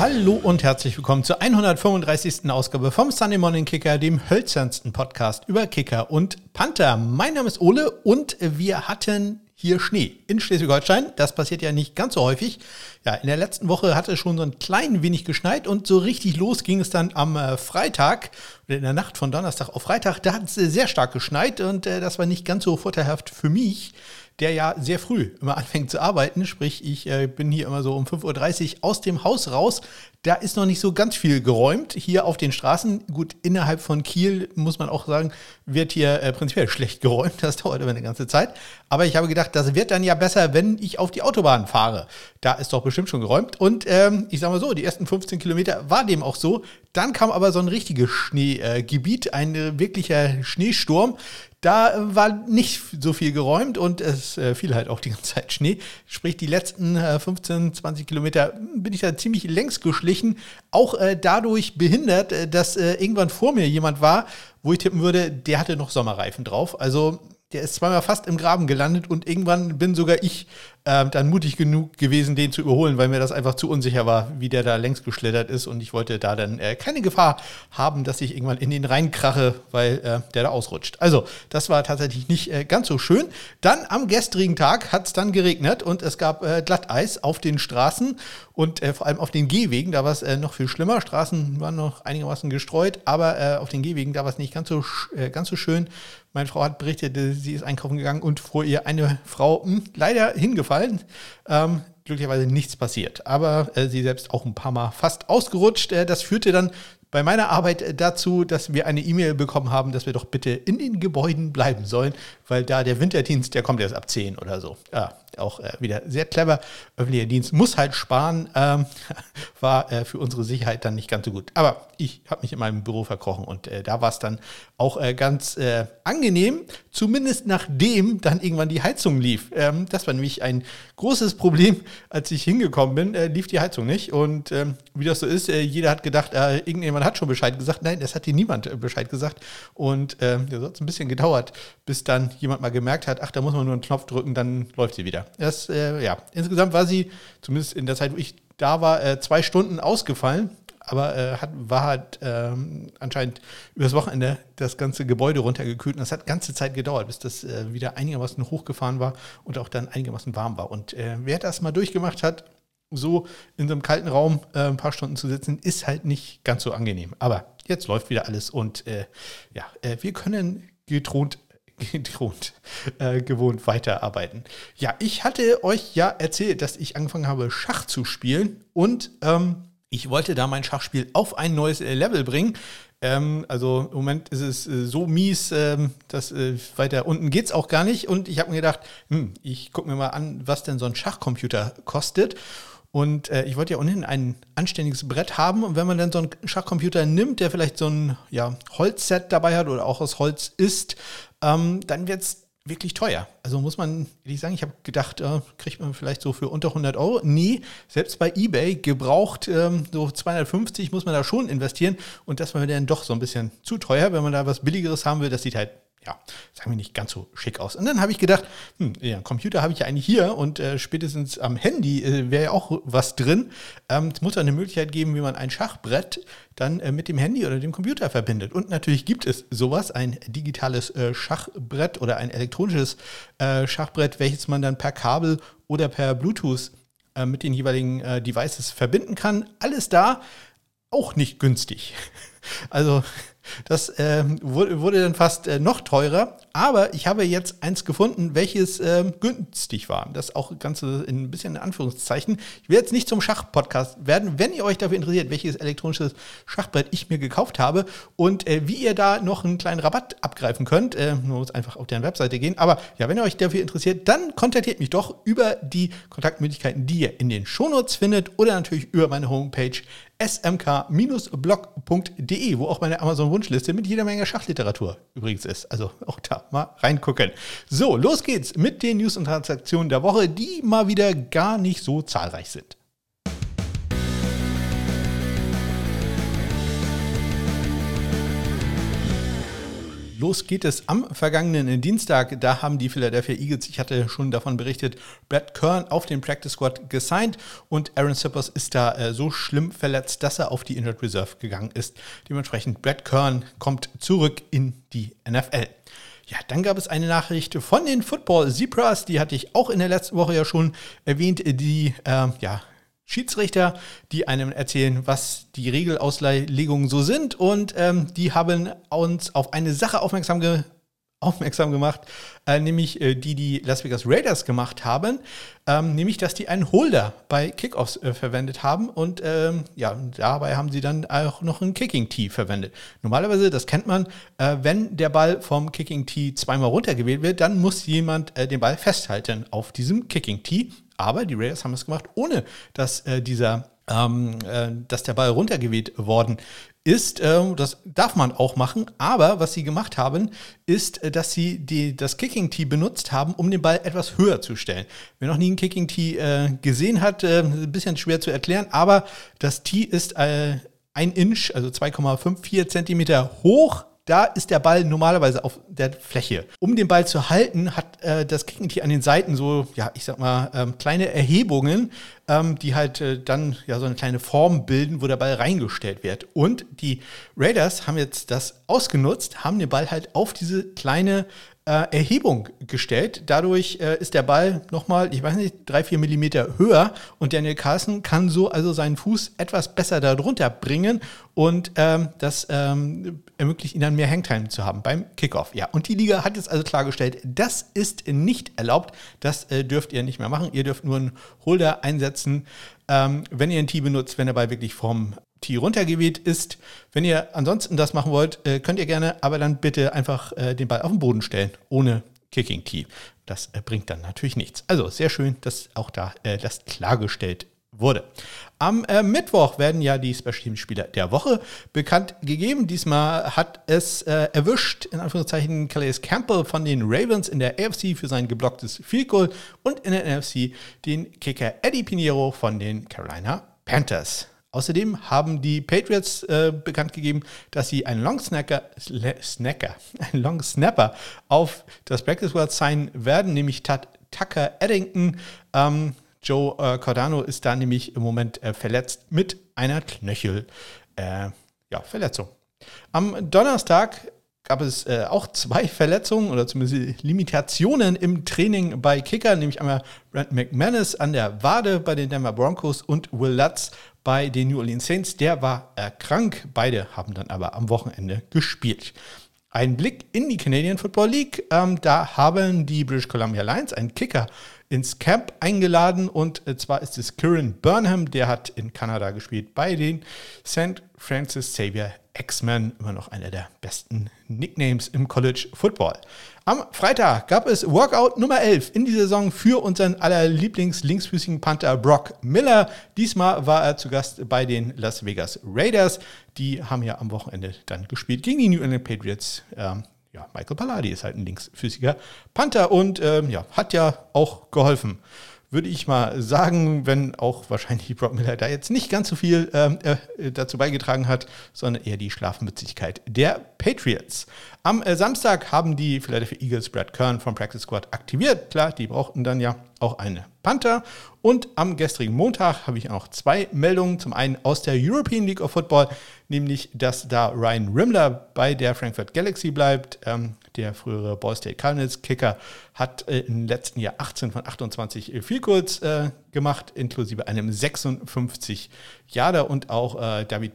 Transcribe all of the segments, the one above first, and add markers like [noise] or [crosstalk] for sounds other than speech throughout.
Hallo und herzlich willkommen zur 135. Ausgabe vom Sunday Morning Kicker, dem hölzernsten Podcast über Kicker und Panther. Mein Name ist Ole und wir hatten hier Schnee in Schleswig-Holstein. Das passiert ja nicht ganz so häufig. Ja, in der letzten Woche hat es schon so ein klein wenig geschneit und so richtig los ging es dann am äh, Freitag oder in der Nacht von Donnerstag auf Freitag. Da hat es sehr stark geschneit und äh, das war nicht ganz so vorteilhaft für mich, der ja sehr früh immer [laughs] anfängt zu arbeiten. Sprich, ich äh, bin hier immer so um 5.30 Uhr aus dem Haus raus. Da ist noch nicht so ganz viel geräumt hier auf den Straßen. Gut, innerhalb von Kiel muss man auch sagen, wird hier äh, prinzipiell schlecht geräumt. Das dauert immer eine ganze Zeit. Aber ich habe gedacht, das wird dann ja besser, wenn ich auf die Autobahn fahre. Da ist doch bestimmt schon geräumt. Und ähm, ich sage mal so, die ersten 15 Kilometer war dem auch so. Dann kam aber so ein richtiges Schneegebiet, äh, ein wirklicher Schneesturm. Da war nicht so viel geräumt und es äh, fiel halt auch die ganze Zeit Schnee. Sprich, die letzten äh, 15, 20 Kilometer bin ich da ziemlich längs geschlichen. Auch äh, dadurch behindert, äh, dass äh, irgendwann vor mir jemand war, wo ich tippen würde, der hatte noch Sommerreifen drauf. Also der ist zweimal fast im Graben gelandet und irgendwann bin sogar ich äh, dann mutig genug gewesen, den zu überholen, weil mir das einfach zu unsicher war, wie der da längs geschlittert ist und ich wollte da dann äh, keine Gefahr haben, dass ich irgendwann in den reinkrache, weil äh, der da ausrutscht. Also das war tatsächlich nicht äh, ganz so schön. Dann am gestrigen Tag hat es dann geregnet und es gab äh, Glatteis auf den Straßen und äh, vor allem auf den Gehwegen, da war es noch viel schlimmer. Straßen waren noch einigermaßen gestreut, aber auf den Gehwegen, da war es nicht ganz so, ganz so schön. Meine Frau hat berichtet, sie ist einkaufen gegangen und vor ihr eine Frau mh, hm, leider hingefallen. Ähm, glücklicherweise nichts passiert. Aber äh, sie selbst auch ein paar Mal fast ausgerutscht. Äh, das führte dann bei meiner Arbeit dazu, dass wir eine E-Mail bekommen haben, dass wir doch bitte in den Gebäuden bleiben sollen, weil da der Winterdienst, der kommt erst ab 10 oder so. Ja, auch äh, wieder sehr clever. Öffentlicher Dienst muss halt sparen, ähm, [laughs] war äh, für unsere Sicherheit dann nicht ganz so gut. Aber ich habe mich in meinem Büro verkrochen und äh, da war es dann auch äh, ganz äh, angenehm, zumindest nachdem dann irgendwann die Heizung lief. Ähm, das war nämlich ein großes Problem, als ich hingekommen bin, äh, lief die Heizung nicht. Und ähm, wie das so ist, jeder hat gedacht, irgendjemand hat schon Bescheid gesagt. Nein, es hat dir niemand Bescheid gesagt. Und äh, das hat ein bisschen gedauert, bis dann jemand mal gemerkt hat, ach, da muss man nur einen Knopf drücken, dann läuft sie wieder. Das, äh, ja, insgesamt war sie, zumindest in der Zeit, wo ich da war, äh, zwei Stunden ausgefallen. Aber äh, hat, war halt ähm, anscheinend übers Wochenende das ganze Gebäude runtergekühlt. Und das hat ganze Zeit gedauert, bis das äh, wieder einigermaßen hochgefahren war und auch dann einigermaßen warm war. Und äh, wer das mal durchgemacht hat, so in so einem kalten Raum äh, ein paar Stunden zu sitzen, ist halt nicht ganz so angenehm. Aber jetzt läuft wieder alles und äh, ja, äh, wir können getront [laughs] gewohnt, äh, gewohnt weiterarbeiten. Ja, ich hatte euch ja erzählt, dass ich angefangen habe, Schach zu spielen und ähm, ich wollte da mein Schachspiel auf ein neues äh, Level bringen. Ähm, also im Moment ist es äh, so mies, ähm, dass äh, weiter unten geht es auch gar nicht. Und ich habe mir gedacht, hm, ich gucke mir mal an, was denn so ein Schachcomputer kostet. Und äh, ich wollte ja ohnehin ein anständiges Brett haben. Und wenn man dann so einen Schachcomputer nimmt, der vielleicht so ein ja, Holzset dabei hat oder auch aus Holz ist, ähm, dann wird es wirklich teuer. Also muss man ehrlich sagen, ich habe gedacht, äh, kriegt man vielleicht so für unter 100 Euro. Nee, selbst bei eBay gebraucht ähm, so 250 muss man da schon investieren. Und das war mir dann doch so ein bisschen zu teuer. Wenn man da was Billigeres haben will, das sieht halt ja, sagen wir nicht ganz so schick aus. Und dann habe ich gedacht, hm, ja, Computer habe ich ja eigentlich hier und äh, spätestens am Handy äh, wäre ja auch was drin. Ähm, es muss eine Möglichkeit geben, wie man ein Schachbrett dann äh, mit dem Handy oder dem Computer verbindet. Und natürlich gibt es sowas, ein digitales äh, Schachbrett oder ein elektronisches äh, Schachbrett, welches man dann per Kabel oder per Bluetooth äh, mit den jeweiligen Devices verbinden kann. Alles da, auch nicht günstig. [laughs] Also das äh, wurde, wurde, dann fast äh, noch teurer. Aber ich habe jetzt eins gefunden, welches äh, günstig war. Das auch Ganze in ein bisschen in Anführungszeichen. Ich will jetzt nicht zum Schachpodcast werden. Wenn ihr euch dafür interessiert, welches elektronisches Schachbrett ich mir gekauft habe und äh, wie ihr da noch einen kleinen Rabatt abgreifen könnt, äh, muss einfach auf deren Webseite gehen. Aber ja, wenn ihr euch dafür interessiert, dann kontaktiert mich doch über die Kontaktmöglichkeiten, die ihr in den Shownotes findet oder natürlich über meine Homepage smk-blog.de, wo auch meine Amazon-Wunschliste mit jeder Menge Schachliteratur übrigens ist. Also auch da mal reingucken. So, los geht's mit den News und Transaktionen der Woche, die mal wieder gar nicht so zahlreich sind. los geht es am vergangenen Dienstag. Da haben die Philadelphia Eagles, ich hatte schon davon berichtet, Brad Kern auf den Practice Squad gesigned und Aaron Sippers ist da äh, so schlimm verletzt, dass er auf die Injured Reserve gegangen ist. Dementsprechend Brad Kern kommt zurück in die NFL. Ja, dann gab es eine Nachricht von den Football Zebras, die hatte ich auch in der letzten Woche ja schon erwähnt, die äh, ja, Schiedsrichter, die einem erzählen, was die Regelauslegungen so sind. Und ähm, die haben uns auf eine Sache aufmerksam, ge aufmerksam gemacht, äh, nämlich äh, die die Las Vegas Raiders gemacht haben, ähm, nämlich dass die einen Holder bei Kickoffs äh, verwendet haben und ähm, ja, dabei haben sie dann auch noch ein Kicking Tee verwendet. Normalerweise, das kennt man, äh, wenn der Ball vom Kicking Tee zweimal runtergewählt wird, dann muss jemand äh, den Ball festhalten auf diesem Kicking Tee aber die Raiders haben es gemacht, ohne dass äh, dieser, ähm, äh, dass der Ball runtergeweht worden ist, äh, das darf man auch machen, aber was sie gemacht haben, ist, äh, dass sie die, das Kicking Tee benutzt haben, um den Ball etwas höher zu stellen. Wer noch nie ein Kicking Tee äh, gesehen hat, äh, ein bisschen schwer zu erklären, aber das Tee ist ein Inch, also 2,54 Zentimeter hoch da ist der Ball normalerweise auf der Fläche. Um den Ball zu halten, hat äh, das Kickentee an den Seiten so, ja, ich sag mal, ähm, kleine Erhebungen, ähm, die halt äh, dann ja so eine kleine Form bilden, wo der Ball reingestellt wird. Und die Raiders haben jetzt das ausgenutzt, haben den Ball halt auf diese kleine äh, Erhebung gestellt. Dadurch äh, ist der Ball nochmal, ich weiß nicht, drei, vier Millimeter höher und Daniel Carlson kann so also seinen Fuß etwas besser darunter bringen und ähm, das ähm, ermöglicht ihnen dann mehr Hangtime zu haben beim Kickoff. Ja, und die Liga hat jetzt also klargestellt, das ist nicht erlaubt, das äh, dürft ihr nicht mehr machen. Ihr dürft nur einen Holder einsetzen, ähm, wenn ihr ein Tee benutzt, wenn der Ball wirklich vom Tee runtergeweht ist. Wenn ihr ansonsten das machen wollt, äh, könnt ihr gerne, aber dann bitte einfach äh, den Ball auf den Boden stellen, ohne Kicking Tee. Das äh, bringt dann natürlich nichts. Also sehr schön, dass auch da das klargestellt wurde. Am Mittwoch werden ja die Special Team Spieler der Woche bekannt gegeben. Diesmal hat es erwischt, in Anführungszeichen, Calais Campbell von den Ravens in der AFC für sein geblocktes Field Goal und in der NFC den Kicker Eddie Pinheiro von den Carolina Panthers. Außerdem haben die Patriots äh, bekannt gegeben, dass sie einen Long Snacker, Snacker, [laughs] einen Long Snapper auf das Practice Squad sein werden, nämlich Tad Tucker Eddington. Ähm, Joe äh, Cordano ist da nämlich im Moment äh, verletzt mit einer Knöchel, äh, ja. Am Donnerstag gab es äh, auch zwei Verletzungen oder zumindest Limitationen im Training bei Kicker, nämlich einmal Brent McManus an der Wade bei den Denver Broncos und Will Lutz bei den New Orleans Saints. Der war krank. Beide haben dann aber am Wochenende gespielt. Ein Blick in die Canadian Football League. Ähm, da haben die British Columbia Lions einen Kicker ins Camp eingeladen und äh, zwar ist es Kieran Burnham, der hat in Kanada gespielt bei den St. Francis Xavier X-Men, immer noch einer der besten Nicknames im College Football. Am Freitag gab es Workout Nummer 11 in die Saison für unseren aller Lieblings-linksfüßigen Panther Brock Miller. Diesmal war er zu Gast bei den Las Vegas Raiders. Die haben ja am Wochenende dann gespielt gegen die New England Patriots. Ähm, ja, Michael Palladi ist halt ein linksfüßiger Panther und ähm, ja, hat ja auch geholfen würde ich mal sagen, wenn auch wahrscheinlich Brock Miller da jetzt nicht ganz so viel ähm, äh, dazu beigetragen hat, sondern eher die Schlafmützigkeit der Patriots. Am äh, Samstag haben die Philadelphia Eagles Brad Kern vom Practice Squad aktiviert. Klar, die brauchten dann ja auch eine Panther. Und am gestrigen Montag habe ich auch zwei Meldungen. Zum einen aus der European League of Football, nämlich, dass da Ryan Rimmler bei der Frankfurt Galaxy bleibt. Ähm, der frühere Ball State Cardinals Kicker hat äh, im letzten Jahr 18 von 28 äh, Goals äh, gemacht, inklusive einem 56 Jahre und auch äh, David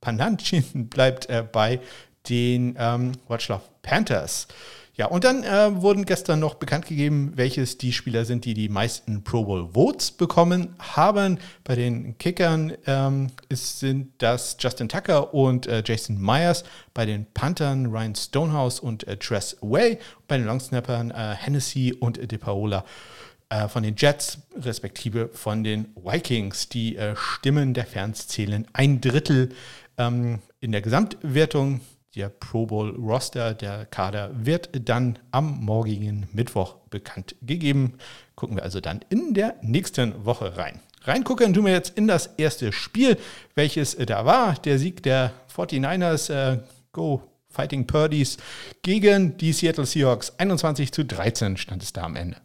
Pananchin [laughs] bleibt äh, bei den ähm, Watchlove Panthers. Ja, und dann äh, wurden gestern noch bekannt gegeben, welches die Spieler sind, die die meisten Pro Bowl Votes bekommen haben. Bei den Kickern ähm, ist, sind das Justin Tucker und äh, Jason Myers. Bei den Panthern Ryan Stonehouse und äh, Tress Way. Bei den Longsnappern äh, Hennessy und De Paola äh, von den Jets, respektive von den Vikings. Die äh, Stimmen der Fans zählen ein Drittel ähm, in der Gesamtwertung der Pro Bowl Roster, der Kader, wird dann am morgigen Mittwoch bekannt gegeben. Gucken wir also dann in der nächsten Woche rein. Reingucken tun wir jetzt in das erste Spiel, welches da war. Der Sieg der 49ers, äh, Go Fighting Purdies gegen die Seattle Seahawks. 21 zu 13 stand es da am Ende.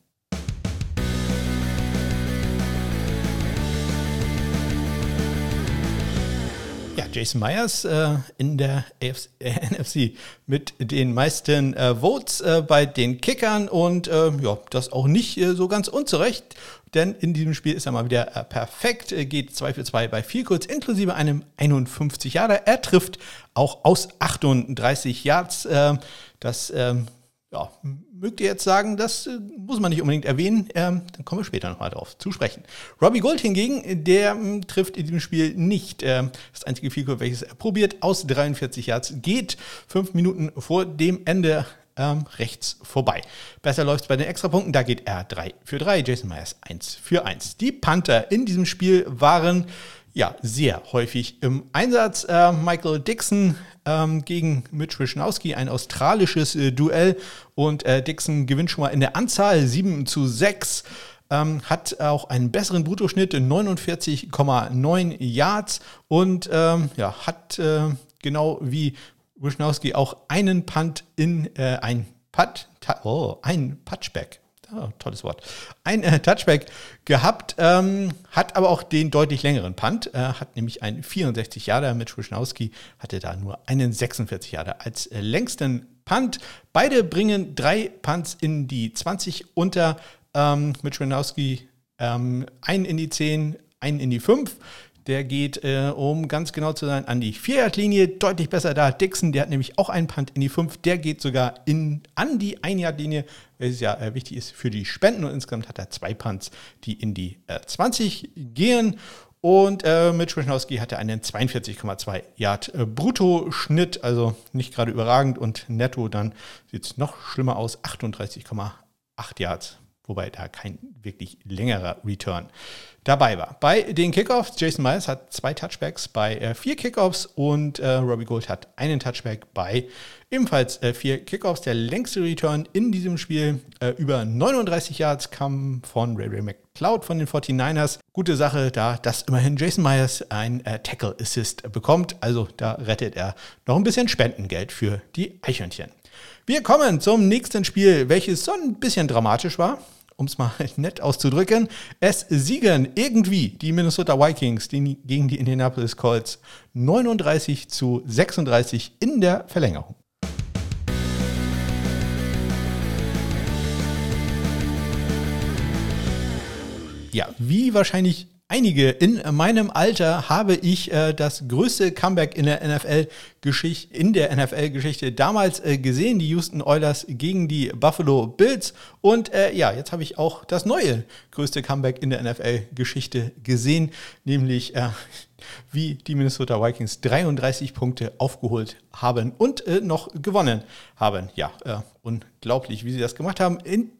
Jason Myers äh, in der AFC, äh, NFC mit den meisten äh, Votes äh, bei den Kickern und äh, ja, das auch nicht äh, so ganz unzurecht, denn in diesem Spiel ist er mal wieder perfekt, geht 2 für 2 bei 4 kurz, inklusive einem 51 Jahre. Er trifft auch aus 38 Yards. das ähm, ja, mögt ihr jetzt sagen, das äh, muss man nicht unbedingt erwähnen, ähm, dann kommen wir später nochmal drauf zu sprechen. Robbie Gold hingegen, der ähm, trifft in diesem Spiel nicht. Ähm, das einzige Figur, welches er probiert, aus 43 Yards, geht fünf Minuten vor dem Ende ähm, rechts vorbei. Besser läuft es bei den Extrapunkten, da geht er 3 für 3, Jason Myers 1 für 1. Die Panther in diesem Spiel waren ja, sehr häufig im Einsatz. Äh, Michael Dixon ähm, gegen Mitch Wischnowski, ein australisches äh, Duell. Und äh, Dixon gewinnt schon mal in der Anzahl 7 zu 6. Ähm, hat auch einen besseren Bruttoschnitt, 49,9 Yards und ähm, ja, hat äh, genau wie Wischnowski auch einen Punt in äh, ein Putt, oh, ein Punchback Oh, tolles Wort. Ein äh, Touchback gehabt, ähm, hat aber auch den deutlich längeren Punt, äh, hat nämlich einen 64 Jahre mit Schwischnowski, hatte da nur einen 46 Jahre als äh, längsten Punt. Beide bringen drei Punts in die 20 unter, ähm, mit Schwischnowski ähm, einen in die 10, einen in die 5. Der geht, äh, um ganz genau zu sein, an die 4-Yard-Linie. Deutlich besser da. Dixon, der hat nämlich auch einen Punt in die 5. Der geht sogar in, an die 1-Yard-Linie, welches ja äh, wichtig ist für die Spenden. Und insgesamt hat er zwei Punts, die in die äh, 20 gehen. Und äh, mit Schwischnowski hatte einen 42,2 Yard äh, Brutto-Schnitt, also nicht gerade überragend. Und netto dann sieht es noch schlimmer aus, 38,8 Yards wobei da kein wirklich längerer Return dabei war. Bei den Kickoffs, Jason Miles hat zwei Touchbacks bei äh, vier Kickoffs und äh, Robbie Gold hat einen Touchback bei ebenfalls äh, vier Kickoffs. Der längste Return in diesem Spiel äh, über 39 Yards kam von Ray Ray McCloud von den 49ers. Gute Sache da, dass immerhin Jason Myers ein äh, Tackle Assist bekommt. Also da rettet er noch ein bisschen Spendengeld für die Eichhörnchen. Wir kommen zum nächsten Spiel, welches so ein bisschen dramatisch war um es mal [laughs] nett auszudrücken. Es siegen irgendwie die Minnesota Vikings gegen die Indianapolis Colts 39 zu 36 in der Verlängerung. Ja, wie wahrscheinlich einige in meinem Alter habe ich äh, das größte Comeback in der NFL-Geschichte, in der NFL-Geschichte damals äh, gesehen, die Houston Oilers gegen die Buffalo Bills. Und äh, ja, jetzt habe ich auch das neue größte Comeback in der NFL-Geschichte gesehen, nämlich äh, wie die Minnesota Vikings 33 Punkte aufgeholt haben und äh, noch gewonnen haben. Ja, äh, unglaublich, wie sie das gemacht haben. In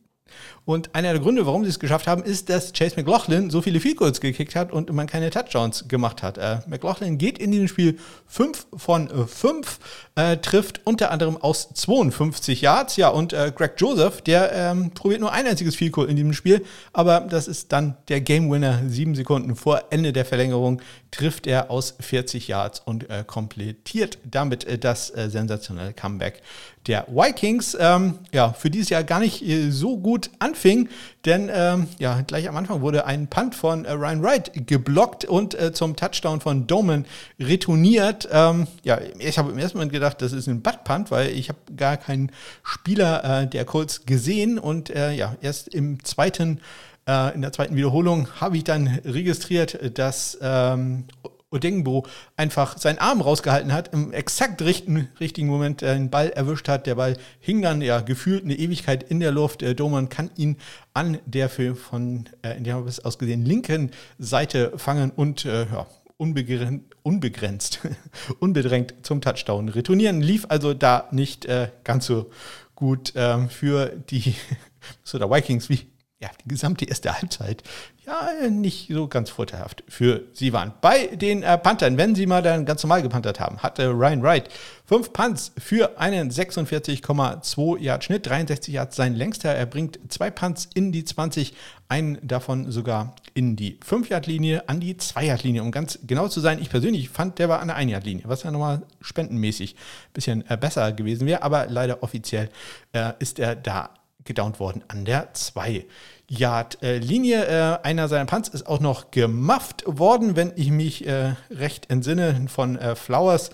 und einer der Gründe, warum sie es geschafft haben, ist, dass Chase McLaughlin so viele Field gekickt hat und man keine Touchdowns gemacht hat. Äh, McLaughlin geht in diesem Spiel 5 von 5, äh, trifft unter anderem aus 52 Yards. Ja, und äh, Greg Joseph, der ähm, probiert nur ein einziges Field in diesem Spiel, aber das ist dann der Game Winner. Sieben Sekunden vor Ende der Verlängerung trifft er aus 40 Yards und äh, komplettiert damit äh, das äh, sensationelle Comeback der Vikings. Ähm, ja, für dieses Jahr gar nicht so gut anfing, denn ähm, ja, gleich am Anfang wurde ein Punt von äh, Ryan Wright geblockt und äh, zum Touchdown von Doman retourniert. Ähm, ja, ich habe im ersten Moment gedacht, das ist ein Butt-Punt, weil ich habe gar keinen Spieler äh, der Colts gesehen und äh, ja, erst im zweiten äh, in der zweiten Wiederholung habe ich dann registriert, dass ähm, Odengbo einfach seinen Arm rausgehalten hat, im exakt richten, richtigen Moment den Ball erwischt hat. Der Ball hing dann ja gefühlt eine Ewigkeit in der Luft. Der Doman kann ihn an der von äh, in der aus gesehen linken Seite fangen und äh, ja, unbegrenzt, unbegrenzt, [laughs] unbedrängt zum Touchdown retournieren. Lief also da nicht äh, ganz so gut äh, für die [laughs] so der Vikings wie ja, die gesamte erste Halbzeit ja nicht so ganz vorteilhaft für sie waren. Bei den äh, Panthern, wenn sie mal dann ganz normal gepantert haben, hatte Ryan Wright fünf Punts für einen 46,2 Yard Schnitt, 63 Yards sein längster. Er bringt zwei Punts in die 20, einen davon sogar in die 5 Yard Linie, an die 2 Yard Linie. Um ganz genau zu sein, ich persönlich fand, der war an der 1 Yard Linie, was ja nochmal spendenmäßig ein bisschen äh, besser gewesen wäre, aber leider offiziell äh, ist er da gedownt worden an der 2 Yard-Linie. Äh, einer seiner Punts ist auch noch gemufft worden, wenn ich mich äh, recht entsinne, von äh, Flowers.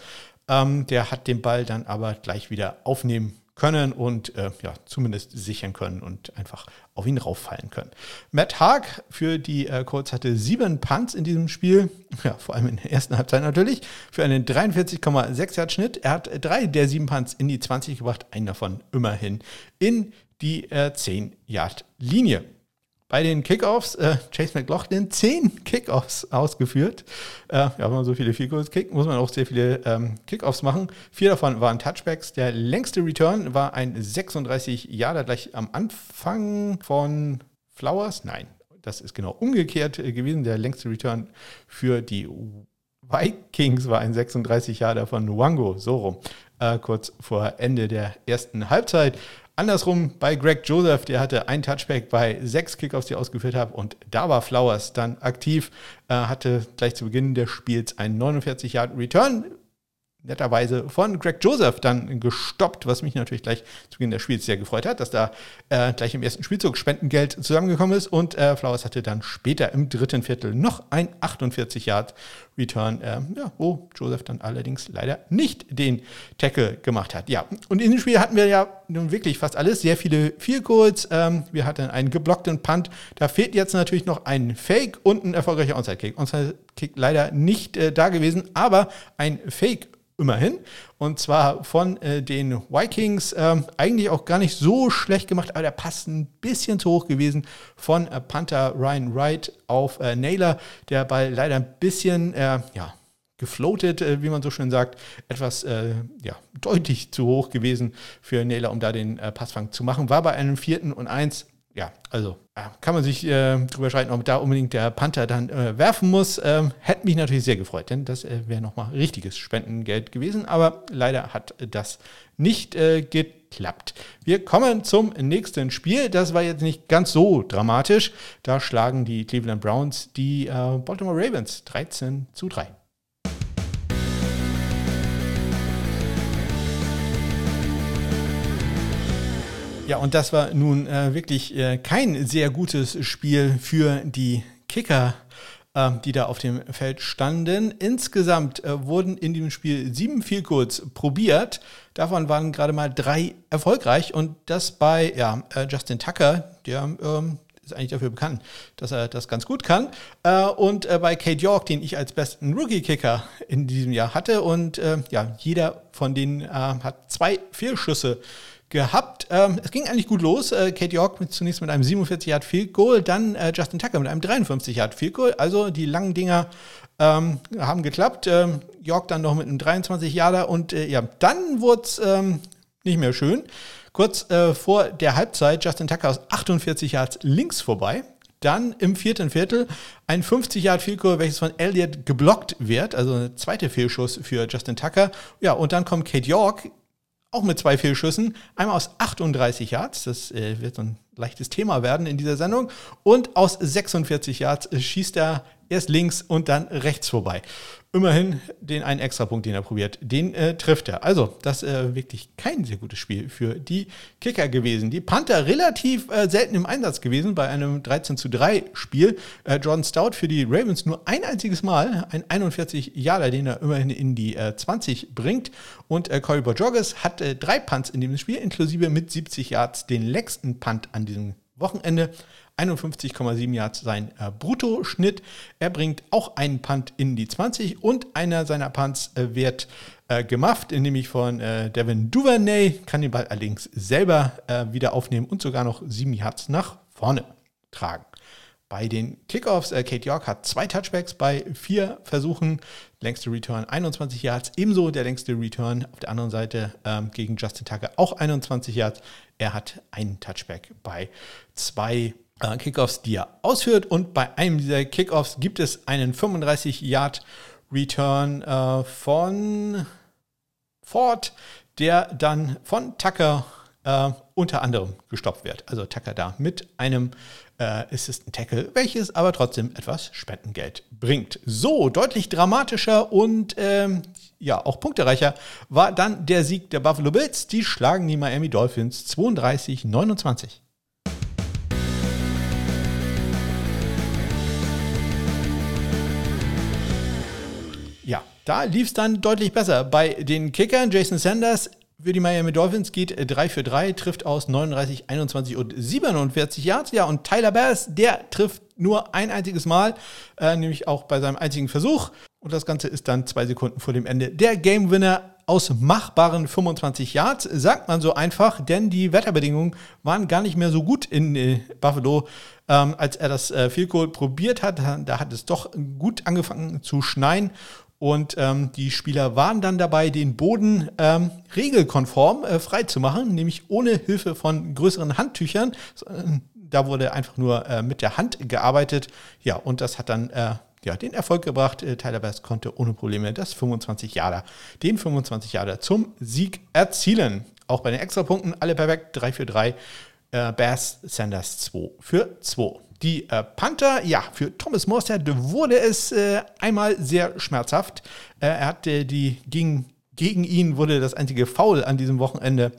Ähm, der hat den Ball dann aber gleich wieder aufnehmen können und äh, ja, zumindest sichern können und einfach auf ihn rauffallen können. Matt Haag für die äh, Colts hatte sieben Punts in diesem Spiel, [laughs] ja, vor allem in der ersten Halbzeit natürlich, für einen 43,6 Yard Schnitt. Er hat drei der sieben Punts in die 20 gebracht, einen davon immerhin in die äh, 10-Yard-Linie. Bei den Kickoffs, äh, Chase McLaughlin, 10 Kickoffs ausgeführt. Äh, ja, wenn man so viele Field kickt, muss man auch sehr viele ähm, Kickoffs machen. Vier davon waren Touchbacks. Der längste Return war ein 36 Jahre gleich am Anfang von Flowers. Nein, das ist genau umgekehrt äh, gewesen. Der längste Return für die Vikings war ein 36 Jahre von Wango, so rum, äh, kurz vor Ende der ersten Halbzeit. Andersrum bei Greg Joseph, der hatte ein Touchback bei sechs Kickoffs, die er ausgeführt habe. Und da war Flowers dann aktiv, äh, hatte gleich zu Beginn des Spiels einen 49 Yard Return netterweise von Greg Joseph dann gestoppt, was mich natürlich gleich zu Beginn des Spiels sehr gefreut hat, dass da äh, gleich im ersten Spielzug Spendengeld zusammengekommen ist und äh, Flowers hatte dann später im dritten Viertel noch ein 48 Yard Return, äh, ja, wo Joseph dann allerdings leider nicht den Tackle gemacht hat. Ja, und in dem Spiel hatten wir ja nun wirklich fast alles, sehr viele Field Goals, ähm, wir hatten einen geblockten Punt, da fehlt jetzt natürlich noch ein Fake und ein erfolgreicher Onside-Kick. Onside-Kick leider nicht äh, da gewesen, aber ein Fake immerhin. Und zwar von äh, den Vikings. Äh, eigentlich auch gar nicht so schlecht gemacht, aber der passt ein bisschen zu hoch gewesen von äh, Panther Ryan Wright auf äh, Naylor. Der Ball leider ein bisschen, äh, ja, gefloatet, äh, wie man so schön sagt, etwas ja, deutlich zu hoch gewesen für Naylor, um da den Passfang zu machen. War bei einem vierten und eins ja, also kann man sich äh, drüber streiten, ob da unbedingt der Panther dann äh, werfen muss. Ähm, hätte mich natürlich sehr gefreut, denn das äh, wäre nochmal richtiges Spendengeld gewesen. Aber leider hat das nicht äh, geklappt. Wir kommen zum nächsten Spiel. Das war jetzt nicht ganz so dramatisch. Da schlagen die Cleveland Browns die äh, Baltimore Ravens 13 zu 3. Ja, und das war nun äh, wirklich äh, kein sehr gutes Spiel für die Kicker, äh, die da auf dem Feld standen. Insgesamt äh, wurden in diesem Spiel sieben Goals probiert. Davon waren gerade mal drei erfolgreich und das bei ja, äh, Justin Tucker, der ähm, ist eigentlich dafür bekannt, dass er das ganz gut kann. Äh, und bei Kate York, den ich als besten Rookie-Kicker in diesem Jahr hatte. Und ja, jeder von denen hat zwei Fehlschüsse gehabt. Ähm, es ging eigentlich gut los. Äh, Kate York mit, zunächst mit einem 47 Yard Field Goal, dann äh, Justin Tucker mit einem 53 Yard Field Goal. Also die langen Dinger ähm, haben geklappt. Ähm, York dann noch mit einem 23 Yarder und äh, ja, dann wurde es ähm, nicht mehr schön. Kurz äh, vor der Halbzeit Justin Tucker aus 48 Yards links vorbei. Dann im vierten Viertel ein 50 Yard Field Goal, welches von Elliott geblockt wird, also ein zweiter Fehlschuss für Justin Tucker. Ja, und dann kommt Kate York auch mit zwei Fehlschüssen. Einmal aus 38 Yards, das äh, wird so ein leichtes Thema werden in dieser Sendung. Und aus 46 Yards schießt er erst links und dann rechts vorbei immerhin den einen Extrapunkt, den er probiert, den äh, trifft er. Also, das äh, wirklich kein sehr gutes Spiel für die Kicker gewesen. Die Panther relativ äh, selten im Einsatz gewesen bei einem 13 zu 3 Spiel. Äh, Jordan Stout für die Ravens nur ein einziges Mal, ein 41 Jahre, den er immerhin in die 20 äh, bringt. Und äh, Corey Bojorges hat drei Punts in diesem Spiel, inklusive mit 70 Yards den längsten Punt an diesem Wochenende. 51,7 Yards sein äh, Bruttoschnitt. Er bringt auch einen Punt in die 20 und einer seiner Punts äh, wird äh, gemufft, nämlich von äh, Devin Duvernay, kann den Ball allerdings selber äh, wieder aufnehmen und sogar noch 7 Yards nach vorne tragen. Bei den Kickoffs, äh, Kate York hat zwei Touchbacks bei vier Versuchen. Längste Return 21 Yards, ebenso der längste Return auf der anderen Seite ähm, gegen Justin Tucker auch 21 Yards. Er hat einen Touchback bei zwei Kickoffs, die er ausführt. Und bei einem dieser Kickoffs gibt es einen 35-Yard-Return äh, von Ford, der dann von Tucker äh, unter anderem gestoppt wird. Also Tucker da mit einem äh, Assistant Tackle, welches aber trotzdem etwas Spendengeld bringt. So, deutlich dramatischer und ähm, ja, auch punktereicher war dann der Sieg der Buffalo Bills. Die schlagen die Miami Dolphins 32-29. Da lief es dann deutlich besser. Bei den Kickern, Jason Sanders für die Miami Dolphins geht 3 für 3, trifft aus 39, 21 und 47 Yards. Ja, und Tyler Bass, der trifft nur ein einziges Mal, äh, nämlich auch bei seinem einzigen Versuch. Und das Ganze ist dann zwei Sekunden vor dem Ende der Game Winner aus machbaren 25 Yards, sagt man so einfach, denn die Wetterbedingungen waren gar nicht mehr so gut in äh, Buffalo, ähm, als er das äh, Field Goal probiert hat. Da hat es doch gut angefangen zu schneien und ähm, die Spieler waren dann dabei, den Boden ähm, regelkonform äh, freizumachen, nämlich ohne Hilfe von größeren Handtüchern. Da wurde einfach nur äh, mit der Hand gearbeitet. Ja, und das hat dann äh, ja, den Erfolg gebracht. Äh, Tyler Bass konnte ohne Probleme das 25 Jahre, den 25 Jahre zum Sieg erzielen. Auch bei den Extrapunkten alle perfekt, 3 für 3. Äh, Bass Sanders 2 für 2. Die äh, Panther, ja, für Thomas Morstead wurde es äh, einmal sehr schmerzhaft. Äh, er hatte die, gegen, gegen ihn wurde das einzige Foul an diesem Wochenende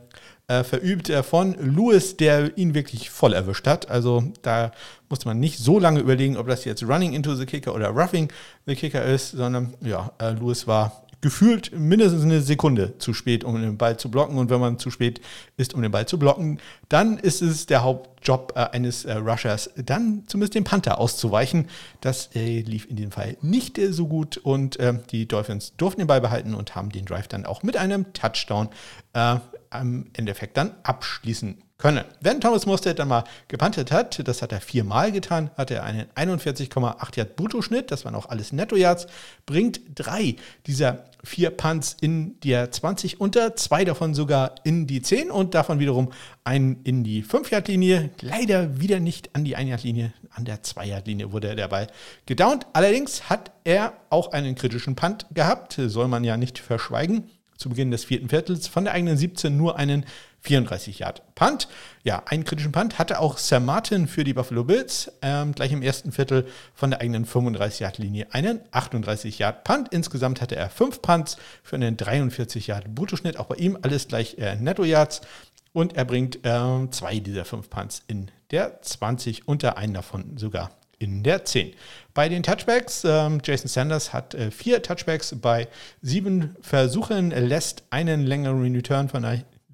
äh, verübt äh, von Lewis, der ihn wirklich voll erwischt hat. Also da musste man nicht so lange überlegen, ob das jetzt Running into the Kicker oder Roughing the Kicker ist, sondern ja, äh, Lewis war gefühlt mindestens eine Sekunde zu spät, um den Ball zu blocken. Und wenn man zu spät ist, um den Ball zu blocken, dann ist es der Hauptjob äh, eines äh, Rushers, dann zumindest den Panther auszuweichen. Das äh, lief in dem Fall nicht äh, so gut und äh, die Dolphins durften den Ball behalten und haben den Drive dann auch mit einem Touchdown äh, am Endeffekt dann abschließen können. Wenn Thomas Mostert dann mal gepantet hat, das hat er viermal getan, hat er einen 41,8 Yard Bruttoschnitt, das waren auch alles Netto-Yards, bringt drei dieser vier Punts in der 20 unter, zwei davon sogar in die 10 und davon wiederum einen in die 5-Yard-Linie. Leider wieder nicht an die 1-Yard-Linie, an der 2-Yard-Linie wurde der Ball gedownt. Allerdings hat er auch einen kritischen Punt gehabt, soll man ja nicht verschweigen zu Beginn des vierten Viertels von der eigenen 17 nur einen 34 Yard Punt. Ja, einen kritischen Punt hatte auch Sam Martin für die Buffalo Bills. Ähm, gleich im ersten Viertel von der eigenen 35 Yard Linie einen 38 Yard Punt. Insgesamt hatte er fünf Punts für einen 43 Yard Bruttoschnitt. Auch bei ihm alles gleich äh, Netto Yards. Und er bringt äh, zwei dieser fünf Punts in der 20 unter einen davon sogar in der 10. Bei den Touchbacks, ähm, Jason Sanders hat äh, vier Touchbacks bei sieben Versuchen, lässt einen längeren Return von,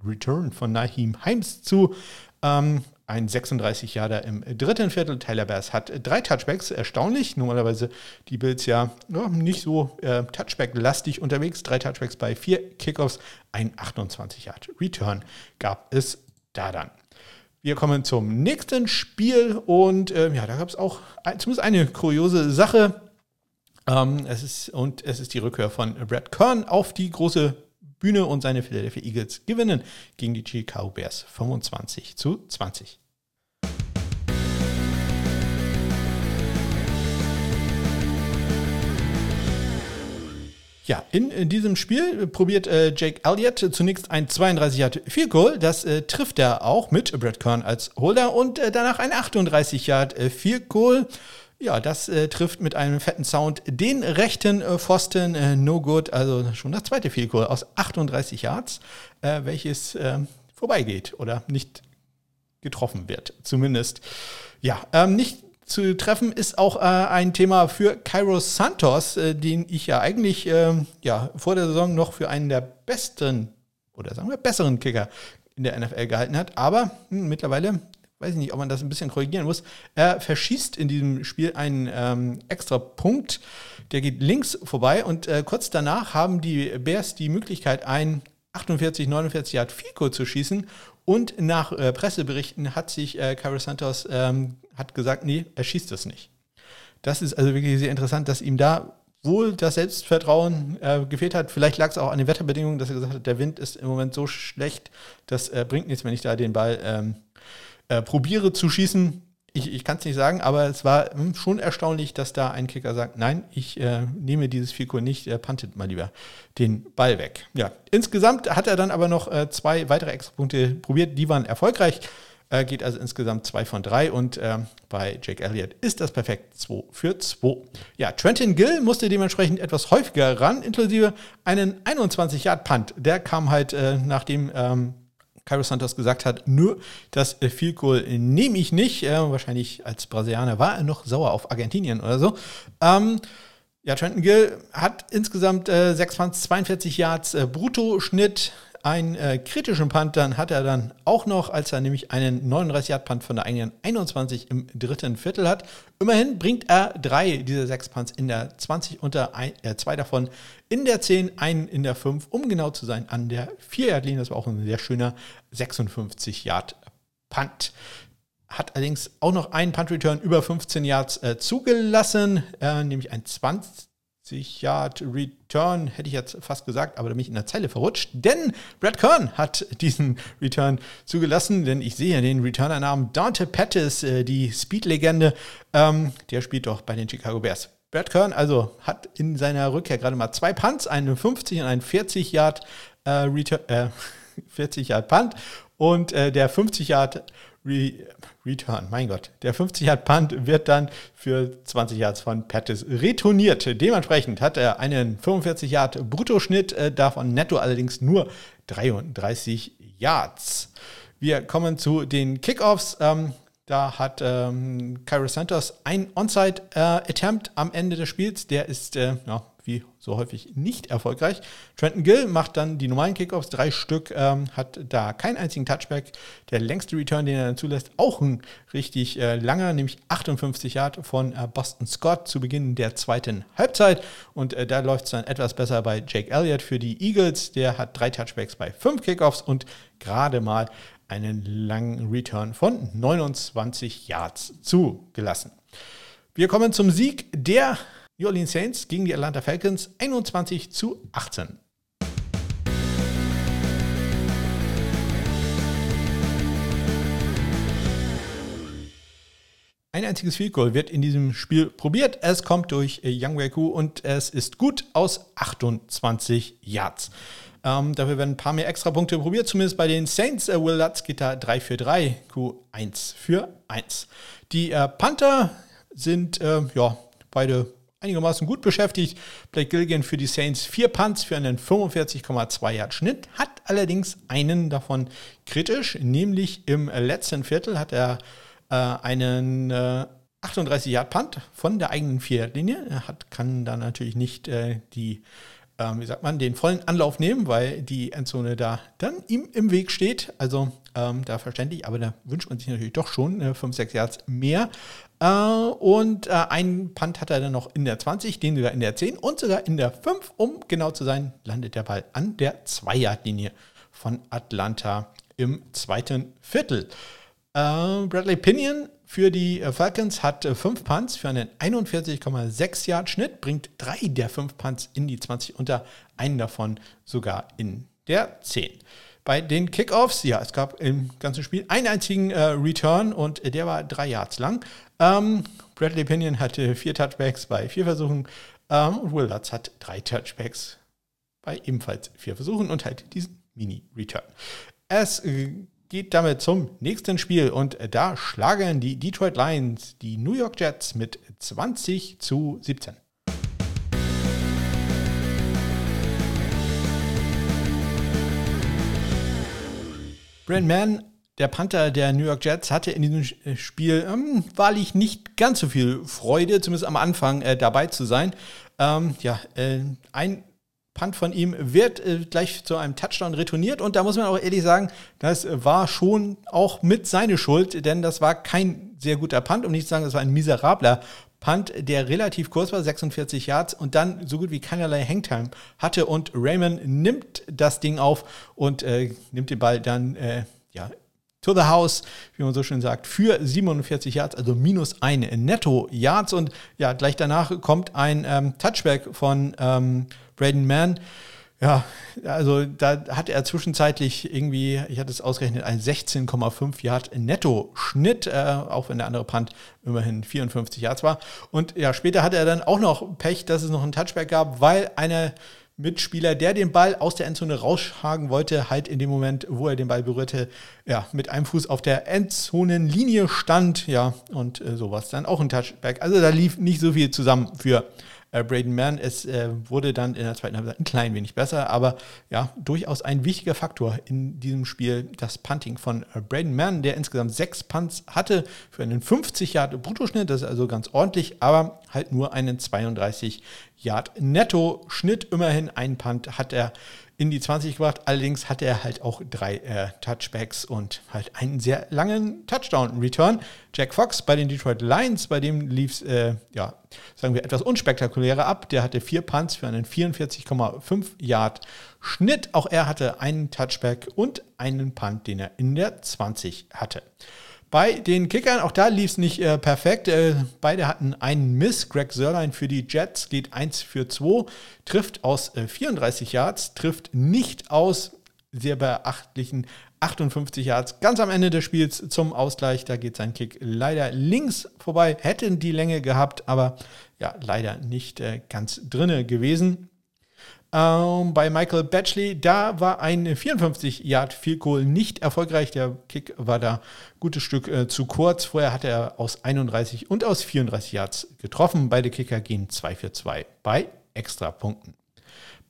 Return von Naheem Heims zu. Ähm, ein 36 Jahre im dritten Viertel. Tyler Bass hat drei Touchbacks, erstaunlich. Normalerweise die Bills ja, ja nicht so äh, Touchback-lastig unterwegs. Drei Touchbacks bei vier Kickoffs, ein 28 Yard Return gab es da dann. Wir kommen zum nächsten Spiel und äh, ja, da gab es auch zumindest eine kuriose Sache. Ähm, es ist, und es ist die Rückkehr von Brad Kern auf die große Bühne und seine Philadelphia Eagles gewinnen gegen die Chicago Bears 25 zu 20. Ja, in, in, diesem Spiel probiert äh, Jake Elliott zunächst ein 32 Yard Field Goal. Das äh, trifft er auch mit Brad Kern als Holder und äh, danach ein 38 Yard äh, Field Goal. Ja, das äh, trifft mit einem fetten Sound den rechten äh, Pfosten No Good, also schon das zweite Goal aus 38 Yards, welches vorbeigeht oder nicht getroffen wird, zumindest. Ja, ähm, nicht zu treffen ist auch äh, ein Thema für Kairos Santos, äh, den ich ja eigentlich äh, ja, vor der Saison noch für einen der besten oder sagen wir besseren Kicker in der NFL gehalten hat. Aber hm, mittlerweile weiß ich nicht, ob man das ein bisschen korrigieren muss. Er verschießt in diesem Spiel einen ähm, extra Punkt. Der geht links vorbei und äh, kurz danach haben die Bears die Möglichkeit, ein 48, 49 Yard Fico zu schießen. Und nach äh, Presseberichten hat sich äh, Carlos Santos ähm, hat gesagt, nee, er schießt das nicht. Das ist also wirklich sehr interessant, dass ihm da wohl das Selbstvertrauen äh, gefehlt hat. Vielleicht lag es auch an den Wetterbedingungen, dass er gesagt hat, der Wind ist im Moment so schlecht, das äh, bringt nichts, wenn ich da den Ball ähm, äh, probiere zu schießen. Ich, ich kann es nicht sagen, aber es war hm, schon erstaunlich, dass da ein Kicker sagt, nein, ich äh, nehme dieses Fico nicht, er puntet mal lieber den Ball weg. Ja, insgesamt hat er dann aber noch äh, zwei weitere Extrapunkte probiert, die waren erfolgreich. Äh, geht also insgesamt zwei von drei und äh, bei Jake Elliott ist das perfekt 2 für 2. Ja, Trenton Gill musste dementsprechend etwas häufiger ran, inklusive einen 21-Yard-Punt. Der kam halt, äh, nachdem ähm, Cairo Santos gesagt hat, nö, das Field Goal nehme ich nicht. Äh, wahrscheinlich als Brasilianer war er noch sauer auf Argentinien oder so. Ähm, ja, Trenton Gill hat insgesamt äh, 6 Punts, 42 Yards äh, Bruttoschnitt. Einen äh, kritischen Punt dann hat er dann auch noch, als er nämlich einen 39-Yard-Punt von der eigenen 21 im dritten Viertel hat. Immerhin bringt er drei dieser sechs Punts in der 20 unter, ein, äh, zwei davon in der 10, einen in der 5, um genau zu sein, an der 4-Yard-Linie. Das war auch ein sehr schöner 56-Yard-Punt hat allerdings auch noch einen Punt-Return über 15 Yards äh, zugelassen, äh, nämlich ein 20, 60 Yard Return, hätte ich jetzt fast gesagt, aber da bin ich in der Zeile verrutscht, denn Brad Kern hat [laughs] diesen Return zugelassen, denn ich sehe den Returner-Namen Dante Pettis, äh, die Speed-Legende, ähm, der spielt doch bei den Chicago Bears. Brad Kern also hat in seiner Rückkehr gerade mal zwei Punts, einen 50 und einen 40 Yard äh, Return, äh, [laughs] [laughs] 40 Yard Punt und äh, der 50 Yard Re Return, mein Gott. Der 50 Yard Punt wird dann für 20 Yards von Pettis retourniert. Dementsprechend hat er einen 45 Yard Bruttoschnitt, äh, davon netto allerdings nur 33 Yards. Wir kommen zu den Kickoffs. Ähm, da hat ähm, Cairo Santos ein Onside-Attempt äh, am Ende des Spiels. Der ist äh, ja, wie so häufig nicht erfolgreich. Trenton Gill macht dann die normalen Kickoffs, drei Stück, ähm, hat da keinen einzigen Touchback. Der längste Return, den er dann zulässt, auch ein richtig äh, langer, nämlich 58 Yard von äh, Boston Scott zu Beginn der zweiten Halbzeit. Und äh, da läuft es dann etwas besser bei Jake Elliott für die Eagles. Der hat drei Touchbacks bei fünf Kickoffs und gerade mal einen langen Return von 29 Yards zugelassen. Wir kommen zum Sieg der New Orleans Saints gegen die Atlanta Falcons 21 zu 18. Ein einziges Field Goal wird in diesem Spiel probiert. Es kommt durch Young Ku und es ist gut aus 28 Yards. Ähm, dafür werden ein paar mehr Extrapunkte probiert, zumindest bei den Saints. Äh, Will Lutz geht da 3 für 3, Q1 für 1. Die äh, Panther sind äh, ja, beide einigermaßen gut beschäftigt. Blake Gilligan für die Saints vier Punts für einen 45,2 Yard Schnitt, hat allerdings einen davon kritisch, nämlich im letzten Viertel hat er äh, einen äh, 38 Yard Punt von der eigenen Vierlinie. Er hat, kann da natürlich nicht äh, die ähm, wie sagt man, den vollen Anlauf nehmen, weil die Endzone da dann ihm im Weg steht. Also ähm, da verständlich, aber da wünscht man sich natürlich doch schon äh, 5, 6 Yards mehr. Äh, und äh, einen Punt hat er dann noch in der 20, den sogar in der 10 und sogar in der 5. Um genau zu sein, landet der Ball an der 2-Yard-Linie von Atlanta im zweiten Viertel. Äh, Bradley Pinion für die Falcons hat fünf Punts für einen 41,6 Yard Schnitt, bringt drei der fünf Punts in die 20 unter, einen davon sogar in der 10. Bei den Kickoffs, ja, es gab im ganzen Spiel einen einzigen äh, Return und der war drei Yards lang. Ähm, Bradley Pinion hatte vier Touchbacks bei vier Versuchen ähm, und Will Lutz hat drei Touchbacks bei ebenfalls vier Versuchen und halt diesen Mini-Return. Es äh, geht damit zum nächsten Spiel und da schlagen die Detroit Lions die New York Jets mit 20 zu 17. Brand Mann, der Panther der New York Jets, hatte in diesem Spiel ähm, wahrlich nicht ganz so viel Freude, zumindest am Anfang äh, dabei zu sein. Ähm, ja, äh, ein Punt von ihm wird äh, gleich zu einem Touchdown retourniert. Und da muss man auch ehrlich sagen, das war schon auch mit seine Schuld, denn das war kein sehr guter Punt, um nicht zu sagen, das war ein miserabler Punt, der relativ kurz war, 46 Yards und dann so gut wie keinerlei Hangtime hatte. Und Raymond nimmt das Ding auf und äh, nimmt den Ball dann äh, ja, to the house, wie man so schön sagt, für 47 Yards, also minus ein Netto Yards. Und ja, gleich danach kommt ein ähm, Touchback von ähm, Braden Mann. Ja, also da hat er zwischenzeitlich irgendwie, ich hatte es ausgerechnet, ein 16,5 Yard Netto-Schnitt, äh, auch wenn der andere Punt immerhin 54 Yards war. Und ja, später hatte er dann auch noch Pech, dass es noch einen Touchback gab, weil eine Mitspieler, der den Ball aus der Endzone rausschlagen wollte, halt in dem Moment, wo er den Ball berührte, ja, mit einem Fuß auf der Endzonenlinie stand, ja, und äh, sowas dann auch ein Touchback. Also da lief nicht so viel zusammen für äh, Braden Mann. Es äh, wurde dann in der zweiten Halbzeit ein klein wenig besser, aber ja, durchaus ein wichtiger Faktor in diesem Spiel, das Punting von äh, Braden Mann, der insgesamt sechs Punts hatte für einen 50 Yard Bruttoschnitt, das ist also ganz ordentlich, aber halt nur einen 32 Yard Netto-Schnitt. Immerhin ein Punt hat er in die 20 gebracht. Allerdings hatte er halt auch drei äh, Touchbacks und halt einen sehr langen Touchdown-Return. Jack Fox bei den Detroit Lions, bei dem lief es, äh, ja, sagen wir, etwas unspektakulärer ab. Der hatte vier Punts für einen 44,5 Yard Schnitt. Auch er hatte einen Touchback und einen Punt, den er in der 20 hatte. Bei den Kickern, auch da lief es nicht äh, perfekt. Äh, beide hatten einen Miss. Greg Sörlein für die Jets geht 1 für 2, trifft aus äh, 34 Yards, trifft nicht aus sehr beachtlichen 58 Yards ganz am Ende des Spiels zum Ausgleich. Da geht sein Kick leider links vorbei. Hätten die Länge gehabt, aber ja, leider nicht äh, ganz drinne gewesen. Ähm, bei Michael Batchley, da war ein 54 Yard Field Goal nicht erfolgreich. Der Kick war da ein gutes Stück äh, zu kurz. Vorher hat er aus 31 und aus 34 Yards getroffen. Beide Kicker gehen 2 für 2 bei Extrapunkten.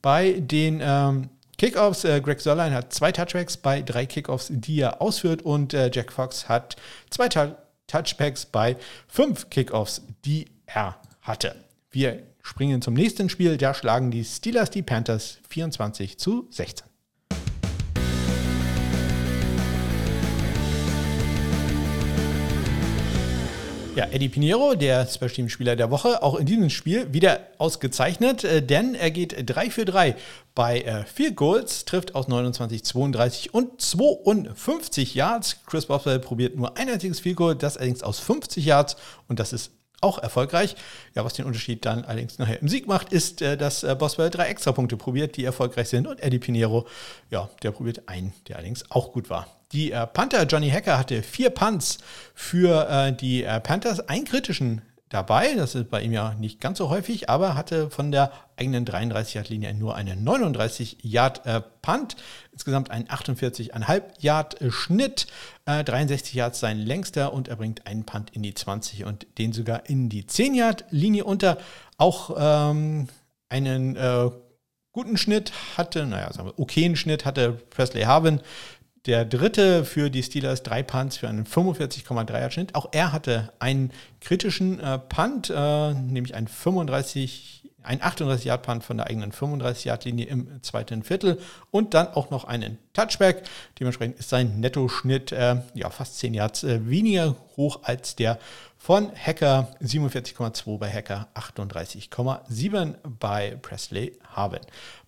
Bei den ähm, Kickoffs, äh, Greg Sörlein hat zwei Touchbacks bei drei Kickoffs, die er ausführt und äh, Jack Fox hat zwei Touchbacks bei fünf Kickoffs, die er hatte. Wir springen zum nächsten Spiel. Da schlagen die Steelers die Panthers 24 zu 16. Ja, Eddie Pinheiro, der Special Team Spieler der Woche, auch in diesem Spiel wieder ausgezeichnet, äh, denn er geht 3 für 3 bei äh, Field Goals, trifft aus 29, 32 und 52 Yards. Chris Boswell probiert nur ein einziges Field Goal, das allerdings aus 50 Yards und das ist auch erfolgreich. Ja, was den Unterschied dann allerdings nachher im Sieg macht, ist, äh, dass äh, Boswell drei Extrapunkte probiert, die erfolgreich sind. Und Eddie Pinheiro, ja, der probiert einen, der allerdings auch gut war. Die äh, Panther Johnny Hacker hatte vier Punts für die Panthers, einen kritischen dabei. Das ist bei ihm ja nicht ganz so häufig, aber hatte von der eigenen 33-Yard-Linie nur einen 39-Yard-Punt. Insgesamt einen 48,5 Yard-Schnitt. Äh, 63 Yards sein längster und er bringt einen Punt in die 20 und den sogar in die 10-Yard-Linie unter. Auch ähm, einen äh, guten Schnitt hatte, naja, sagen wir, okayen Schnitt hatte Presley Harvin der dritte für die Steelers, drei Punts für einen 45,3er Schnitt. Auch er hatte einen kritischen äh, Punt, äh, nämlich einen 35, ein 38 Yard Punt von der eigenen 35 Yard Linie im zweiten Viertel und dann auch noch einen Touchback. Dementsprechend ist sein Nettoschnitt äh, ja fast 10 Yards äh, weniger hoch als der von Hacker 47,2 bei Hacker 38,7 bei Presley Harvin.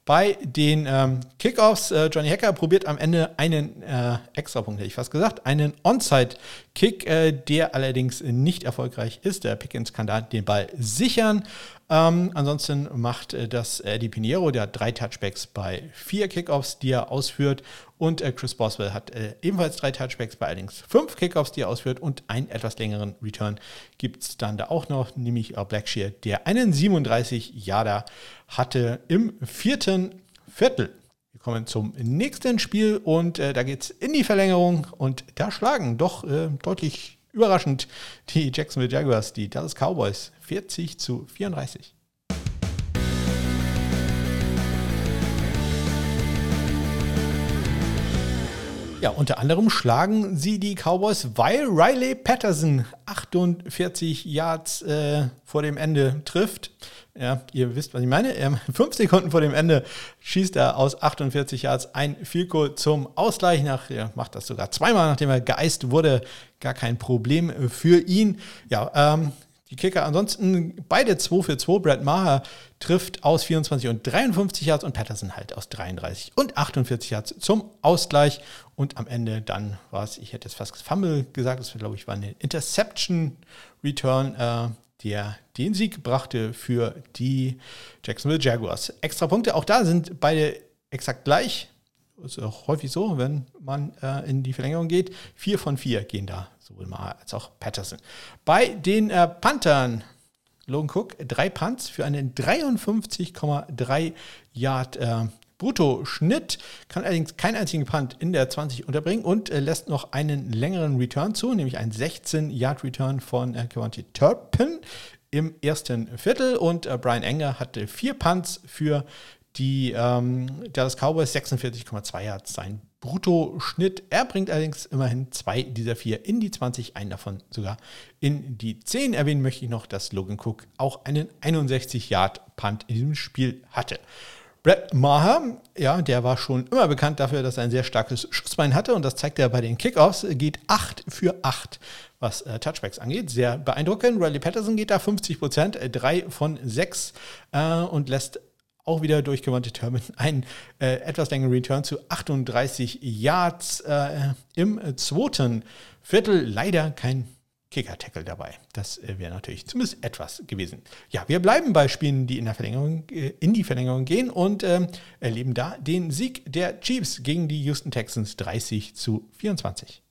Bei den ähm, Kickoffs, äh, Johnny Hacker probiert am Ende einen äh, Extrapunkt, hätte ich fast gesagt, einen Onside-Kick, äh, der allerdings nicht erfolgreich ist. Der Pickens kann da den Ball sichern. Ähm, ansonsten macht äh, das Eddie Pinheiro, der hat drei Touchbacks bei vier Kickoffs, die er ausführt. Und äh, Chris Boswell hat äh, ebenfalls drei Touchbacks bei allerdings fünf Kickoffs, die er ausführt. Und einen etwas längeren Return gibt es dann da auch noch, nämlich Blackshear, der einen 37 Yarder hatte im vierten Viertel. Wir kommen zum nächsten Spiel und äh, da geht es in die Verlängerung und da schlagen doch äh, deutlich überraschend die Jacksonville Jaguars, die Dallas Cowboys 40 zu 34. Ja, unter anderem schlagen sie die Cowboys, weil Riley Patterson 48 Yards äh, vor dem Ende trifft. Ja, ihr wisst, was ich meine. [laughs] Fünf Sekunden vor dem Ende schießt er aus 48 Yards ein Goal zum Ausgleich. Nach, er macht das sogar zweimal, nachdem er geeist wurde. Gar kein Problem für ihn. Ja, ähm, die Kicker ansonsten beide 2 für 2. Brad Maher trifft aus 24 und 53 Yards und Patterson halt aus 33 und 48 Yards zum Ausgleich. Und am Ende dann war es, ich hätte jetzt fast Fumble gesagt, das glaube ich war eine Interception Return, äh, der den Sieg brachte für die Jacksonville Jaguars. Extra Punkte, auch da sind beide exakt gleich. Ist auch häufig so, wenn man äh, in die Verlängerung geht. Vier von vier gehen da, sowohl mal als auch Patterson. Bei den äh, Panthern, Logan Cook, drei Punts für einen 53,3 Yard äh, Brutto-Schnitt, kann allerdings keinen einzigen Punt in der 20 unterbringen und äh, lässt noch einen längeren Return zu, nämlich einen 16-Yard-Return von äh, Kevonti Turpin im ersten Viertel und äh, Brian Enger hatte vier Punts für die ähm, Dallas Cowboys 46,2 Yards sein Bruttoschnitt. Er bringt allerdings immerhin zwei dieser vier in die 20, einen davon sogar in die 10. Erwähnen möchte ich noch, dass Logan Cook auch einen 61-Yard-Punt in diesem Spiel hatte. Brett Maher, ja, der war schon immer bekannt dafür, dass er ein sehr starkes Schussbein hatte und das zeigt er bei den Kickoffs, geht 8 für 8, was äh, Touchbacks angeht. Sehr beeindruckend. Riley Patterson geht da 50 Prozent, 3 äh, von 6 äh, und lässt auch wieder durch Devontae Turman [laughs] einen äh, etwas längeren Return zu 38 Yards äh, im zweiten Viertel. Leider kein Kicker-Tackle dabei. Das äh, wäre natürlich zumindest etwas gewesen. Ja, wir bleiben bei Spielen, die in, der Verlängerung, äh, in die Verlängerung gehen und ähm, erleben da den Sieg der Chiefs gegen die Houston Texans 30 zu 24.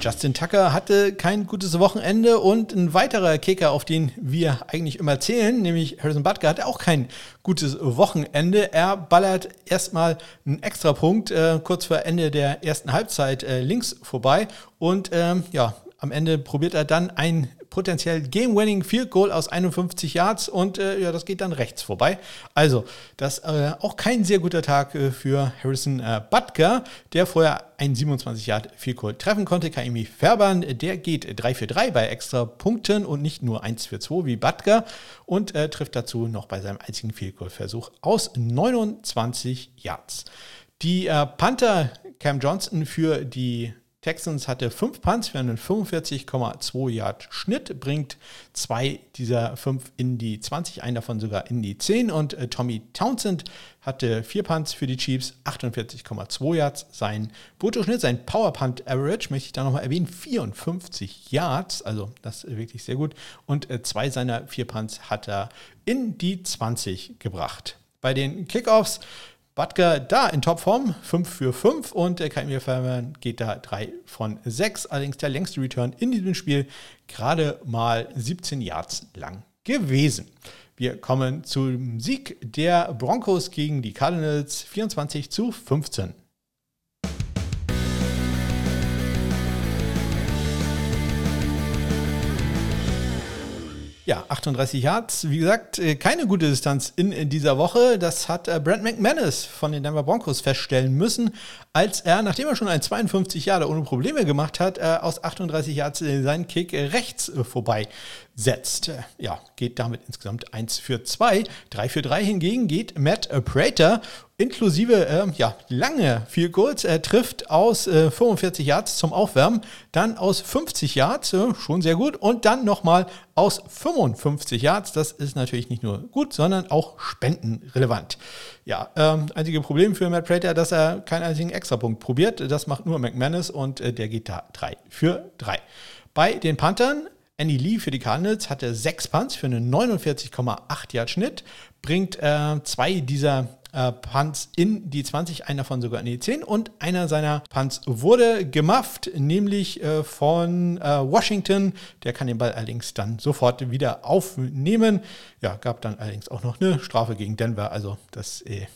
Justin Tucker hatte kein gutes Wochenende und ein weiterer Kicker, auf den wir eigentlich immer zählen, nämlich Harrison Butker, hatte auch kein gutes Wochenende. Er ballert erstmal einen Extrapunkt äh, kurz vor Ende der ersten Halbzeit äh, links vorbei und ähm, ja, am Ende probiert er dann ein potenziell Game-Winning Field Goal aus 51 Yards und äh, ja, das geht dann rechts vorbei. Also, das äh, auch kein sehr guter Tag äh, für Harrison äh, Butker, der vorher ein 27 Yard Field Goal treffen konnte. Kaimi Färbern, der geht 3 für 3 bei extra Punkten und nicht nur 1 für 2 wie Butker und äh, trifft dazu noch bei seinem einzigen Field Goal Versuch aus 29 Yards. Die äh, Panther Cam Johnson für die Texans hatte fünf Punts für einen 45,2 Yard Schnitt, bringt zwei dieser fünf in die 20, einen davon sogar in die 10 und äh, Tommy Townsend hatte vier Punts für die Chiefs, 48,2 Yards. Sein Bruttoschnitt, sein Power Punt Average, möchte ich da nochmal erwähnen, 54 Yards, also das ist wirklich sehr gut. Und äh, zwei seiner vier Punts hat er in die 20 gebracht. Bei den Kickoffs Butker da in Topform, 5 für 5 und der Kaimir Fairman geht da 3 von 6. Allerdings der längste Return in diesem Spiel gerade mal 17 Yards lang gewesen. Wir kommen zum Sieg der Broncos gegen die Cardinals 24 zu 15. Ja, 38 Yards. Wie gesagt, äh, keine gute Distanz in, dieser Woche. Das hat äh, Brent McManus von den Denver Broncos feststellen müssen, als er, nachdem er schon ein 52 Jahre ohne Probleme gemacht hat, äh, aus 38 Yards seinen Kick rechts vorbei setzt. Ja, geht damit insgesamt 1 für 2. 3 für 3 hingegen geht Matt Prater inklusive äh, ja, lange viel Goals. Er trifft aus äh, 45 Yards zum Aufwärmen, dann aus 50 Yards, äh, schon sehr gut, und dann nochmal aus 55 Yards. Das ist natürlich nicht nur gut, sondern auch spendenrelevant. Ja, ähm, einzige Problem für Matt Prater, dass er keinen einzigen Extrapunkt probiert. Das macht nur McManus und äh, der geht da 3 für 3. Bei den Panthern Andy Lee für die Cardinals hatte sechs Punts für einen 49,8 Yard Schnitt, bringt äh, zwei dieser äh, Punts in die 20, einer davon sogar in die 10 und einer seiner Punts wurde gemufft, nämlich äh, von äh, Washington. Der kann den Ball allerdings dann sofort wieder aufnehmen. Ja, gab dann allerdings auch noch eine Strafe gegen Denver, also das äh,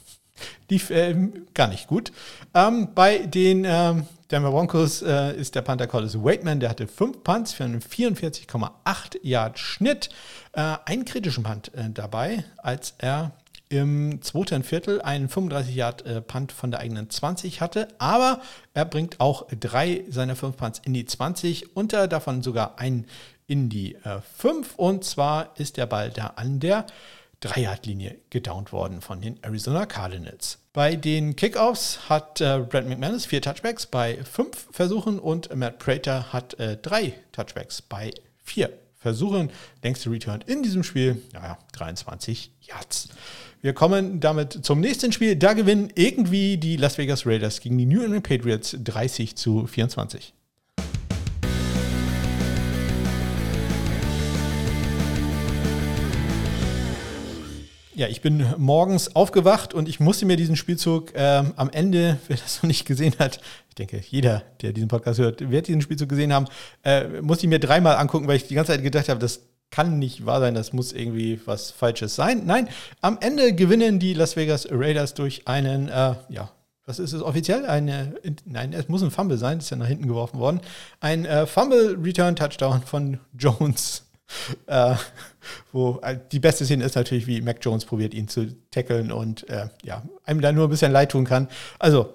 lief äh, gar nicht gut. Ähm, bei den ähm, Denver Broncos äh, ist der Panther Collis Waitman, der hatte fünf Punts für einen 44,8 Yard Schnitt. Äh, einen kritischen Punt äh, dabei, als er im zweiten Viertel einen 35 Yard äh, Punt von der eigenen 20 hatte, aber er bringt auch drei seiner fünf Punts in die 20, unter davon sogar einen in die äh, 5 und zwar ist der Ball da an der 3-Yard-Linie gedownt worden von den Arizona Cardinals. Bei den Kickoffs hat äh, Brad McManus vier Touchbacks bei fünf Versuchen und Matt Prater hat äh, drei Touchbacks bei vier Versuchen. Längste Return in diesem Spiel, naja, 23 Yards. Wir kommen damit zum nächsten Spiel. Da gewinnen irgendwie die Las Vegas Raiders gegen die New England Patriots 30 zu 24. Ja, ich bin morgens aufgewacht und ich musste mir diesen Spielzug ähm, am Ende, [laughs] wer das noch nicht gesehen hat, ich denke, jeder, der diesen Podcast hört, wird diesen Spielzug gesehen haben, äh, musste ich mir dreimal angucken, weil ich die ganze Zeit gedacht habe, das kann nicht wahr sein, das muss irgendwie was Falsches sein. Nein, am Ende gewinnen die Las Vegas Raiders durch einen, äh, ja, was ist es offiziell? Eine, nein, es muss ein Fumble sein, ist ja nach hinten geworfen worden. Ein äh, Fumble-Return-Touchdown von Jones [laughs] äh, wo äh, die beste Szene ist natürlich, wie Mac Jones probiert, ihn zu tackeln und äh, ja, einem da nur ein bisschen leid tun kann. Also,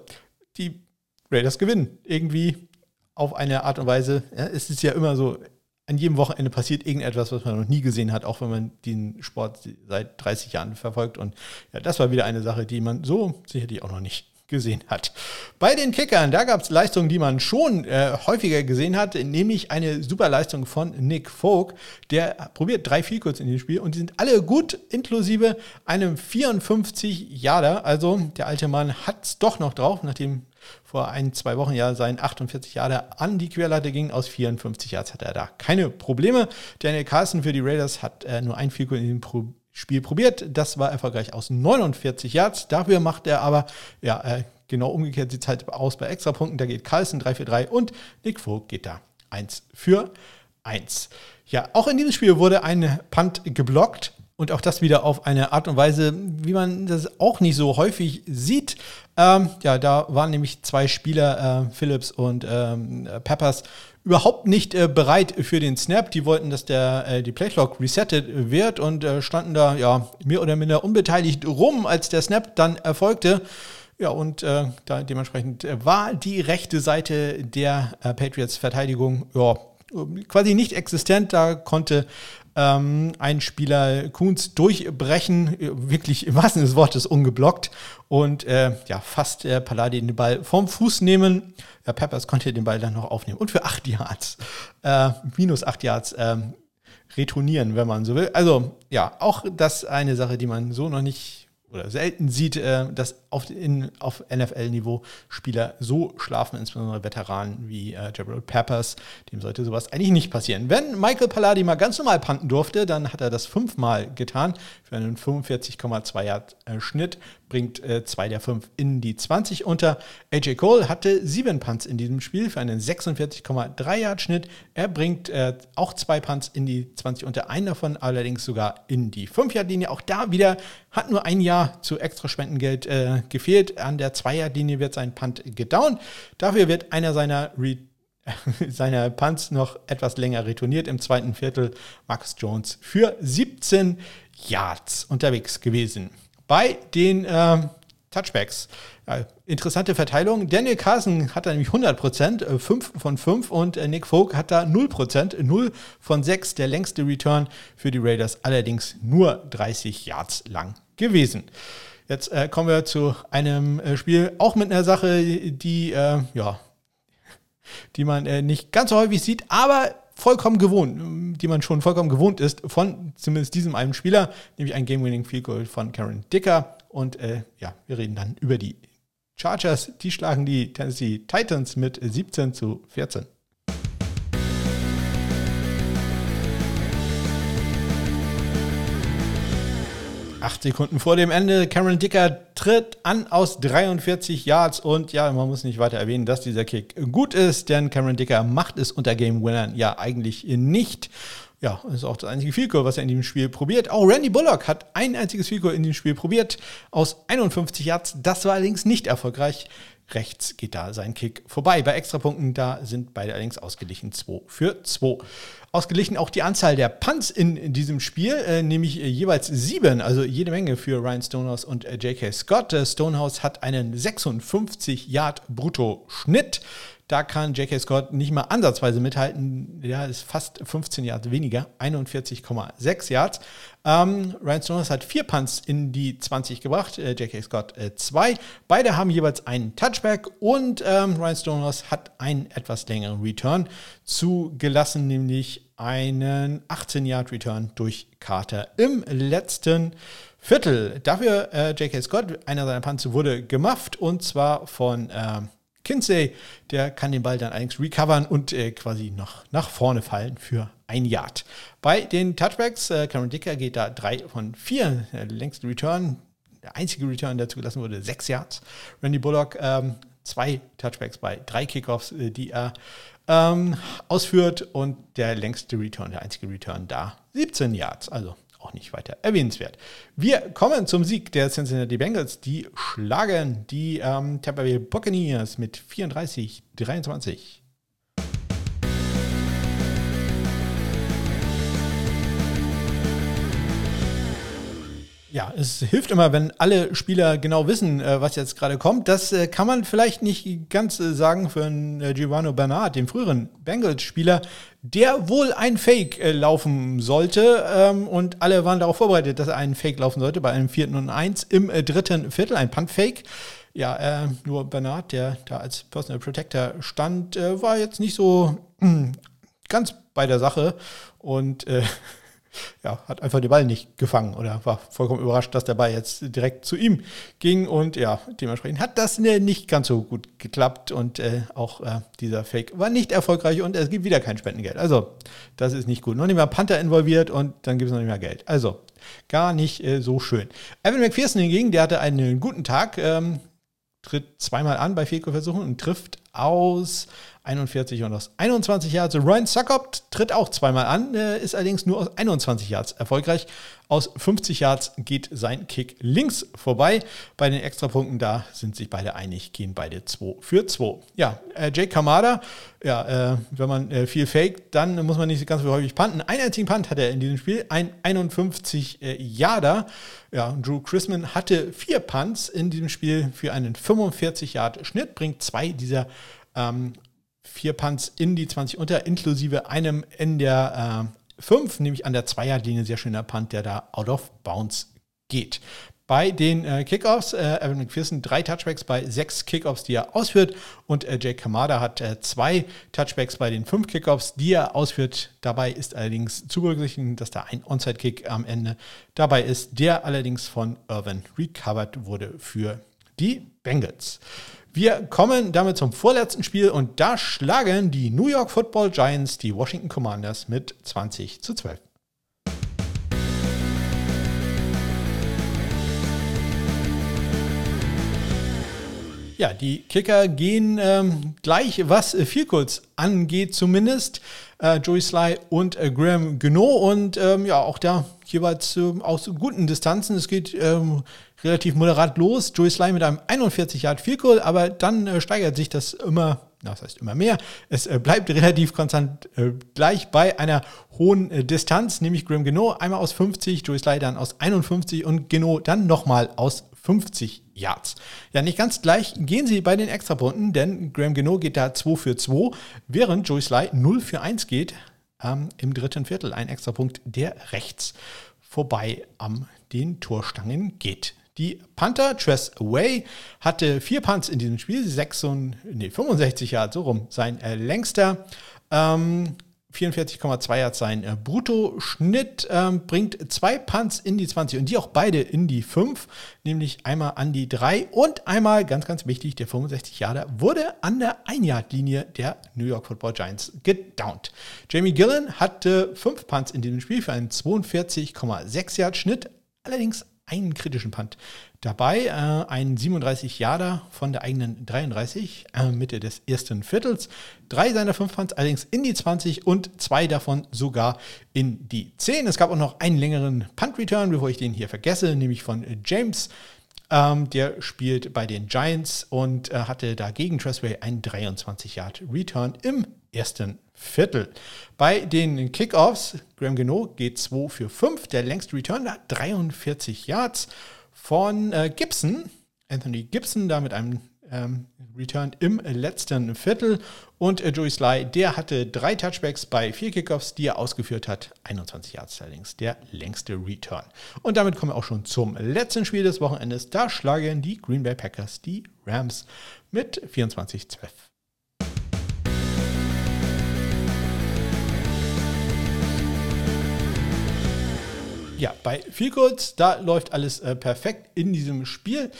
die Raiders gewinnen. Irgendwie auf eine Art und Weise. Ja, es ist ja immer so, an jedem Wochenende passiert irgendetwas, was man noch nie gesehen hat, auch wenn man den Sport seit 30 Jahren verfolgt. Und ja, das war wieder eine Sache, die man so sicherlich auch noch nicht gesehen hat. Bei den Kickern, da gab es Leistungen, die man schon äh, häufiger gesehen hat, nämlich eine super Leistung von Nick Folk. Der probiert drei Vielkurz in dem Spiel und die sind alle gut, inklusive einem 54 Jahre. Also der alte Mann hat es doch noch drauf, nachdem vor ein, zwei Wochen ja sein 48 Jahre an die Querlatte ging. Aus 54 Yards hat er da keine Probleme. Daniel Carlson für die Raiders hat äh, nur ein Field in dem Pro Spiel probiert. Das war erfolgreich aus 49 Yards. Dafür macht er aber, ja, äh, genau umgekehrt sieht es halt aus bei Extrapunkten. Da geht Carlson 3 für 3 und Nick Vogt geht da 1 für 1. Ja, auch in diesem Spiel wurde ein Punt geblockt. Und auch das wieder auf eine Art und Weise, wie man das auch nicht so häufig sieht. Ähm, ja, da waren nämlich zwei Spieler, äh, Phillips und ähm, Peppers, überhaupt nicht äh, bereit für den Snap. Die wollten, dass der, äh, die Playclock resettet wird und äh, standen da ja mehr oder minder unbeteiligt rum, als der Snap dann erfolgte. Ja, und äh, da dementsprechend äh, war die rechte Seite der äh, Patriots Verteidigung ja, quasi nicht existent. Da konnte ähm, ein Spieler Kunz durchbrechen, wirklich im wahrsten Sinne des Wortes ungeblockt und äh, ja, fast äh, Palladi den Ball vom Fuß nehmen. Ja, Peppers konnte den Ball dann noch aufnehmen und für acht Yards, äh, minus acht Yards, ähm, retournieren, wenn man so will. Also ja, auch das eine Sache, die man so noch nicht oder selten sieht, äh, dass auf, auf NFL-Niveau Spieler so schlafen, insbesondere Veteranen wie äh, Gerald Peppers. Dem sollte sowas eigentlich nicht passieren. Wenn Michael Palladi mal ganz normal panten durfte, dann hat er das fünfmal getan für einen 45,2 Yard äh, Schnitt bringt äh, zwei der fünf in die 20 unter. AJ Cole hatte sieben Punts in diesem Spiel für einen 46,3 Yard Schnitt. Er bringt äh, auch zwei Punts in die 20 unter, einen davon allerdings sogar in die 5 Yard Linie. Auch da wieder hat nur ein Jahr zu extra Spendengeld äh, gefehlt. An der 2 Yard Linie wird sein Punt gedownt. Dafür wird einer seiner Re [laughs] seiner Punts noch etwas länger retourniert im zweiten Viertel. Max Jones für 17 Yards unterwegs gewesen bei den äh, Touchbacks. Ja, interessante Verteilung. Daniel Carson hat da nämlich 100 Prozent, 5 äh, von 5 und äh, Nick Folk hat da 0 Prozent, 0 von 6, der längste Return für die Raiders, allerdings nur 30 Yards lang gewesen. Jetzt äh, kommen wir zu einem äh, Spiel, auch mit einer Sache, die, äh, ja, die man äh, nicht ganz so häufig sieht, aber vollkommen gewohnt, die man schon vollkommen gewohnt ist von zumindest diesem einen Spieler, nämlich ein Game-Winning Field Goal von Karen Dicker. Und äh, ja, wir reden dann über die Chargers. Die schlagen die Tennessee Titans mit 17 zu 14. Acht Sekunden vor dem Ende. Cameron Dicker tritt an aus 43 Yards und ja, man muss nicht weiter erwähnen, dass dieser Kick gut ist, denn Cameron Dicker macht es unter Game Winnern ja eigentlich nicht. Ja, ist auch das einzige Field was er in diesem Spiel probiert. Auch Randy Bullock hat ein einziges Field in diesem Spiel probiert aus 51 Yards. Das war allerdings nicht erfolgreich. Rechts geht da sein Kick vorbei. Bei Extrapunkten, da sind beide allerdings ausgeglichen 2 für 2 ausgeglichen auch die Anzahl der Punts in, in diesem Spiel, äh, nämlich äh, jeweils sieben, also jede Menge für Ryan Stonehouse und äh, J.K. Scott. Äh, Stonehouse hat einen 56 Yard Brutto-Schnitt. Da kann J.K. Scott nicht mal ansatzweise mithalten. Ja, ist fast 15 Yards weniger, 41,6 Yards. Ähm, Ryan Stonehouse hat vier Punts in die 20 gebracht, äh, J.K. Scott äh, zwei. Beide haben jeweils einen Touchback und ähm, Ryan Stonehouse hat einen etwas längeren Return zugelassen, nämlich einen 18-Yard-Return durch Carter im letzten Viertel. Dafür äh, J.K. Scott, einer seiner Punts wurde gemufft und zwar von äh, Kinsey, der kann den Ball dann eigentlich recovern und äh, quasi noch nach vorne fallen für ein Yard. Bei den Touchbacks, äh, Cameron Dicker geht da drei von vier, der längste Return, der einzige Return, der zugelassen wurde, sechs Yards. Randy Bullock, ähm, zwei Touchbacks bei drei Kickoffs, äh, die er ähm, ausführt und der längste Return, der einzige Return da, 17 Yards. Also auch nicht weiter erwähnenswert. Wir kommen zum Sieg der Cincinnati Bengals. Die schlagen die ähm, Tampa Bay Buccaneers mit 34-23. Ja, es hilft immer, wenn alle Spieler genau wissen, äh, was jetzt gerade kommt. Das äh, kann man vielleicht nicht ganz äh, sagen für einen Giovanni Bernard, den früheren Bengals-Spieler, der wohl ein Fake laufen sollte. Ähm, und alle waren darauf vorbereitet, dass er einen Fake laufen sollte bei einem vierten und eins im dritten Viertel, ein Punt-Fake. Ja, nur Bernard, der da als Personal Protector stand, war jetzt nicht so [clears throat] ganz bei der Sache und ja, hat einfach den Ball nicht gefangen oder war vollkommen überrascht, dass der Ball jetzt direkt zu ihm ging. Und ja, dementsprechend hat das nicht ganz so gut geklappt und äh, auch äh, dieser Fake war nicht erfolgreich und es gibt wieder kein Spendengeld. Also, das ist nicht gut. Noch nicht mal Panther involviert und dann gibt es noch nicht mehr Geld. Also, gar nicht äh, so schön. Evan McPherson hingegen, der hatte einen guten Tag, ähm, tritt zweimal an bei Fehlversuchen und trifft aus 41 und aus 21 Yards. Ryan Suckup tritt auch zweimal an, ist allerdings nur aus 21 Yards erfolgreich. Aus 50 Yards geht sein Kick links vorbei. Bei den Extrapunkten, da sind sich beide einig, gehen beide 2 für 2. Ja, äh, Jake Kamada, ja, äh, wenn man äh, viel faked, dann muss man nicht ganz so häufig punten. Einen einzigen Punt hat er in diesem Spiel, ein 51 äh, Yarder. Ja, Drew Chrisman hatte vier Punts in diesem Spiel für einen 45 Yard Schnitt, bringt zwei dieser ähm, vier Punts in die 20 unter, inklusive einem in der äh, 5, nämlich an der Zweierlinie, sehr schöner Punt, der da out of bounds geht. Bei den äh, Kickoffs, äh, Evan McPherson drei Touchbacks bei sechs Kickoffs, die er ausführt. Und äh, Jake Kamada hat äh, zwei Touchbacks bei den fünf Kickoffs, die er ausführt. Dabei ist allerdings zu berücksichtigen, dass da ein Onside-Kick am Ende dabei ist, der allerdings von Irvin recovered wurde für die Bengals. Wir kommen damit zum vorletzten Spiel und da schlagen die New York Football Giants die Washington Commanders mit 20 zu 12. Ja, die Kicker gehen ähm, gleich, was viel kurz angeht, zumindest. Äh, Joey Sly und äh, Graham Geno und ähm, ja, auch da jeweils äh, aus guten Distanzen. Es geht ähm, relativ moderat los. Joey Sly mit einem 41 Yard Field Goal, aber dann äh, steigert sich das immer, das heißt immer mehr. Es äh, bleibt relativ konstant äh, gleich bei einer hohen äh, Distanz, nämlich Graham Geno einmal aus 50, Joey Sly dann aus 51 und Geno dann nochmal aus 50 Yards. Ja, nicht ganz gleich gehen sie bei den Extrapunkten, denn Graham Geno geht da 2 für 2, während Joey Sly 0 für 1 geht ähm, im dritten Viertel. Ein Extrapunkt, der rechts vorbei am den Torstangen geht. Die Panther, Tress Away, hatte vier Punts in diesem Spiel, 66, nee, 65 Yards, so rum, sein äh, längster. Ähm, 44,2 Yards sein äh, Bruttoschnitt, ähm, bringt zwei Punts in die 20 und die auch beide in die 5, nämlich einmal an die 3 und einmal, ganz, ganz wichtig, der 65 Yarder wurde an der 1-Yard-Linie der New York Football Giants gedownt. Jamie Gillen hatte fünf Punts in diesem Spiel für einen 42,6 Yard Schnitt, allerdings einen kritischen Punt dabei. Äh, ein 37 Jahre von der eigenen 33, äh, Mitte des ersten Viertels. Drei seiner fünf Punts allerdings in die 20 und zwei davon sogar in die 10. Es gab auch noch einen längeren Punt-Return, bevor ich den hier vergesse, nämlich von James. Ähm, der spielt bei den Giants und äh, hatte dagegen Tressway einen 23 Yard Return im ersten Viertel. Bei den Kickoffs, Graham Geno geht 2 für 5, der längste Return hat 43 Yards von äh, Gibson. Anthony Gibson da mit einem ähm, Return im letzten Viertel. Und äh, Joey Sly, der hatte drei Touchbacks bei vier Kickoffs, die er ausgeführt hat. 21 Yards allerdings, der längste Return. Und damit kommen wir auch schon zum letzten Spiel des Wochenendes. Da schlagen die Green Bay Packers die Rams mit 24-12. Ja, bei Field da läuft alles äh, perfekt in diesem Spiel.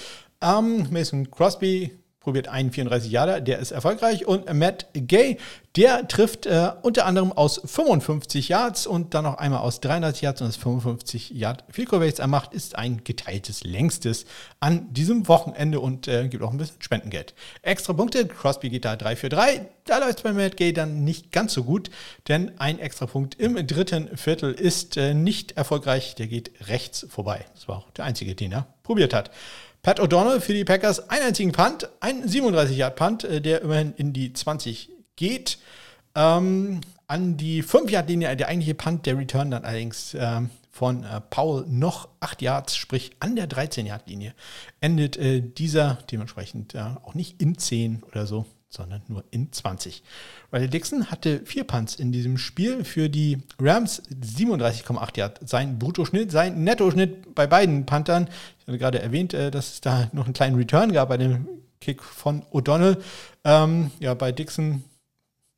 Ähm, Mason Crosby probiert einen 34 Jahre, der ist erfolgreich. Und Matt Gay, der trifft äh, unter anderem aus 55 Yards und dann noch einmal aus 33 Yards und das 55 Yard Field Goal, welches er macht, ist ein geteiltes längstes an diesem Wochenende und äh, gibt auch ein bisschen Spendengeld. Extra Punkte, Crosby geht da 3 für 3. Da läuft es bei Matt Gay dann nicht ganz so gut, denn ein extra Punkt im dritten Viertel ist äh, nicht erfolgreich. Der geht rechts vorbei. Das war auch der einzige, den er probiert hat. Pat O'Donnell für die Packers einen einzigen Punt, ein 37-Yard-Punt, äh, der immerhin in die 20 geht. Ähm, an die 5-Yard-Linie, der eigentliche Punt, der Return dann allerdings ähm, von äh, Paul noch 8 Yards, sprich an der 13-Yard-Linie, endet äh, dieser dementsprechend äh, auch nicht in 10 oder so, sondern nur in 20. Riley Dixon hatte vier Punts in diesem Spiel für die Rams, 37,8 Yard. Sein Bruttoschnitt, sein Nettoschnitt bei beiden Panthern. Ich hatte gerade erwähnt, äh, dass es da noch einen kleinen Return gab bei dem Kick von O'Donnell. Ähm, ja, bei Dixon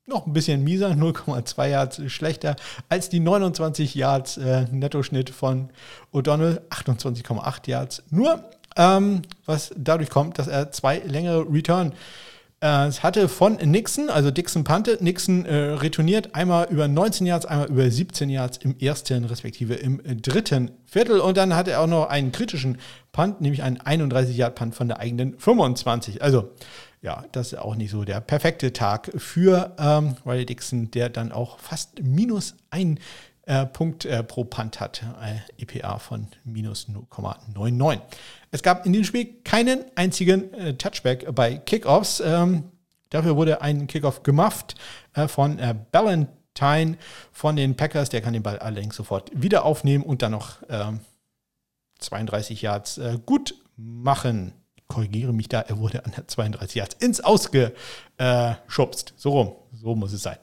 noch ein bisschen mieser, 0,2 Yards schlechter als die 29 Yards äh, Nettoschnitt von O'Donnell, 28,8 Yards. Nur, ähm, was dadurch kommt, dass er zwei längere Return es hatte von Nixon, also Dixon Pante, Nixon äh, retourniert einmal über 19 Yards, einmal über 17 Yards im ersten respektive im dritten Viertel. Und dann hatte er auch noch einen kritischen Punt, nämlich einen 31-Yard-Punt von der eigenen 25. Also ja, das ist auch nicht so der perfekte Tag für ähm, Riley Dixon, der dann auch fast minus ein äh, Punkt äh, pro Punt hat. Äh, EPA von minus 0,99. Es gab in diesem Spiel keinen einzigen äh, Touchback bei Kickoffs. Ähm, dafür wurde ein Kickoff gemufft äh, von äh, Ballantyne von den Packers. Der kann den Ball allerdings sofort wieder aufnehmen und dann noch 32 ähm, Yards äh, gut machen. Ich korrigiere mich da, er wurde an der 32 Yards ins Ausgeschubst. so rum, so muss es sein.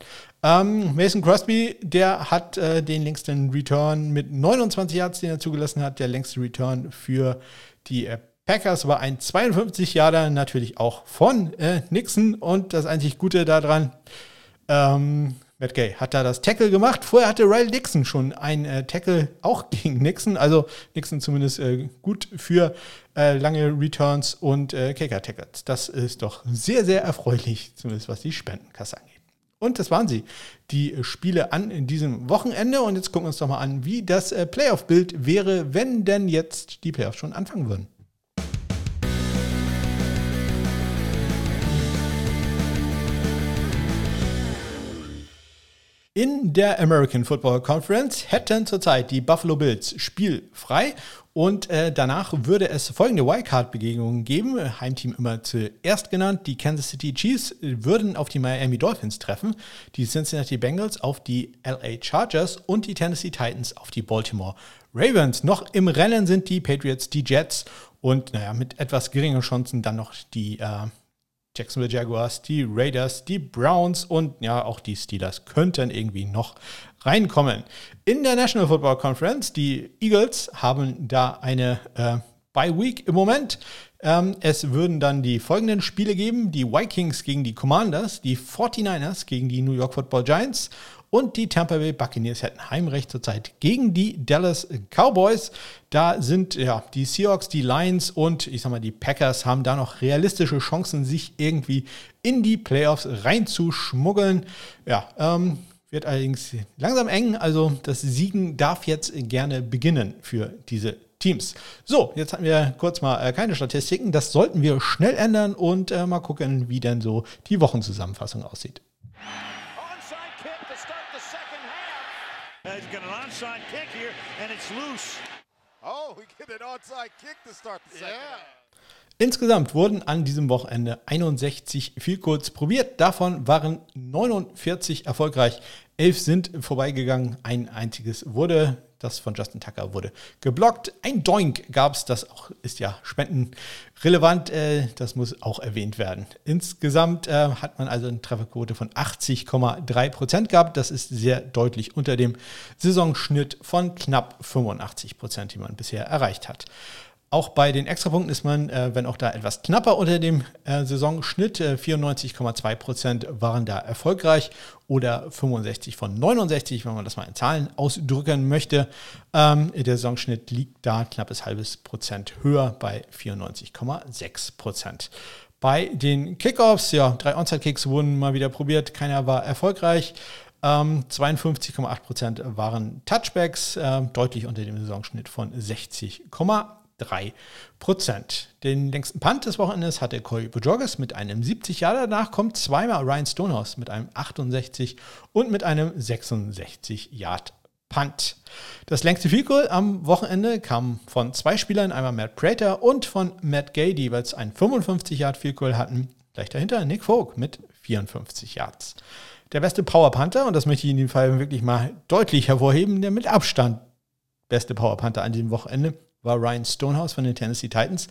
Ähm, Mason Crosby, der hat äh, den längsten Return mit 29 Yards, den er zugelassen hat. Der längste Return für die äh, Packers war ein 52 Jahre natürlich auch von äh, Nixon. Und das einzig Gute daran, ähm, Matt Gay hat da das Tackle gemacht. Vorher hatte Riley Dixon schon ein äh, Tackle auch [laughs] gegen Nixon. Also Nixon zumindest äh, gut für äh, lange Returns und äh, Kicker-Tackles. Das ist doch sehr, sehr erfreulich, zumindest was die Spendenkasse angeht. Und das waren sie, die Spiele an in diesem Wochenende. Und jetzt gucken wir uns doch mal an, wie das äh, Playoff-Bild wäre, wenn denn jetzt die Playoffs schon anfangen würden. In der American Football Conference hätten zurzeit die Buffalo Bills spielfrei und äh, danach würde es folgende Wildcard-Begegnungen geben. Heimteam immer zuerst genannt. Die Kansas City Chiefs würden auf die Miami Dolphins treffen, die Cincinnati Bengals auf die LA Chargers und die Tennessee Titans auf die Baltimore Ravens. Noch im Rennen sind die Patriots, die Jets und naja, mit etwas geringen Chancen dann noch die äh, Jacksonville Jaguars, die Raiders, die Browns und ja, auch die Steelers könnten irgendwie noch reinkommen. In der National Football Conference, die Eagles haben da eine äh, Bye Week im Moment. Ähm, es würden dann die folgenden Spiele geben: die Vikings gegen die Commanders, die 49ers gegen die New York Football Giants und die Tampa Bay Buccaneers hätten Heimrecht zurzeit gegen die Dallas Cowboys. Da sind ja die Seahawks, die Lions und ich sag mal die Packers haben da noch realistische Chancen, sich irgendwie in die Playoffs reinzuschmuggeln. Ja, ähm, wird allerdings langsam eng. Also das Siegen darf jetzt gerne beginnen für diese Teams. So, jetzt hatten wir kurz mal äh, keine Statistiken. Das sollten wir schnell ändern und äh, mal gucken, wie denn so die Wochenzusammenfassung aussieht. He's got an onside kick here, and it's loose. Oh, we get an onside kick to start the second. Yeah. Insgesamt wurden an diesem Wochenende 61 Vielkurz probiert. Davon waren 49 erfolgreich. Elf sind vorbeigegangen. Ein einziges wurde das von Justin Tucker wurde geblockt. Ein Doink gab es, das auch ist ja spendenrelevant. Äh, das muss auch erwähnt werden. Insgesamt äh, hat man also eine Trefferquote von 80,3 Prozent gehabt. Das ist sehr deutlich unter dem Saisonschnitt von knapp 85 Prozent, die man bisher erreicht hat. Auch bei den Extrapunkten ist man, äh, wenn auch da etwas knapper unter dem äh, Saisonschnitt, äh, 94,2 Prozent waren da erfolgreich oder 65 von 69, wenn man das mal in Zahlen ausdrücken möchte. Ähm, der Saisonschnitt liegt da knappes halbes Prozent höher bei 94,6 Prozent. Bei den Kickoffs, ja, drei Onside-Kicks wurden mal wieder probiert, keiner war erfolgreich. Ähm, 52,8% waren Touchbacks, äh, deutlich unter dem Saisonschnitt von 60,3%. Den längsten Punt des Wochenendes hatte Corey Bojorges mit einem 70 Jahre. Danach kommt zweimal Ryan Stonehouse mit einem 68 und mit einem 66 Yard Punt. Das längste Field Goal am Wochenende kam von zwei Spielern, einmal Matt Prater und von Matt Gay, die jeweils ein 55 Yard Field Goal hatten. Gleich dahinter Nick Folk mit 54 Yards. Der beste Power Panther, und das möchte ich in dem Fall wirklich mal deutlich hervorheben, der mit Abstand beste Power Panther an diesem Wochenende war Ryan Stonehouse von den Tennessee Titans.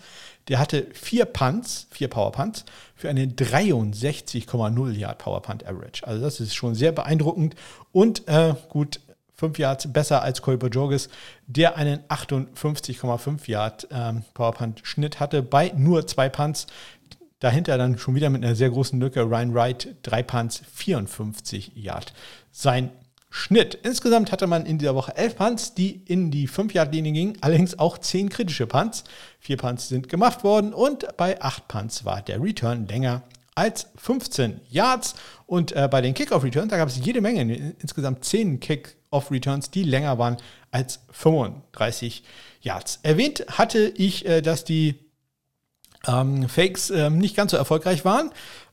Der hatte vier Punts, vier Power Punts für eine 63,0 Yard Power Punt Average. Also das ist schon sehr beeindruckend und äh, gut fünf Yards besser als Colby Jorges, der einen 58,5 Yard ähm, Powerpunt-Schnitt hatte bei nur zwei Punts. Dahinter dann schon wieder mit einer sehr großen Lücke Ryan Wright, drei Punts, 54 Yard. Sein Schnitt. Insgesamt hatte man in dieser Woche elf Punts, die in die 5-Yard-Linie gingen, allerdings auch zehn kritische Punts. Vier Punts sind gemacht worden und bei acht Punts war der Return länger als 15 Yards. Und äh, bei den Kickoff-Returns, da gab es jede Menge, insgesamt 10 Kick-Off-Returns, die länger waren als 35 Yards. Erwähnt hatte ich, äh, dass die ähm, Fakes äh, nicht ganz so erfolgreich waren.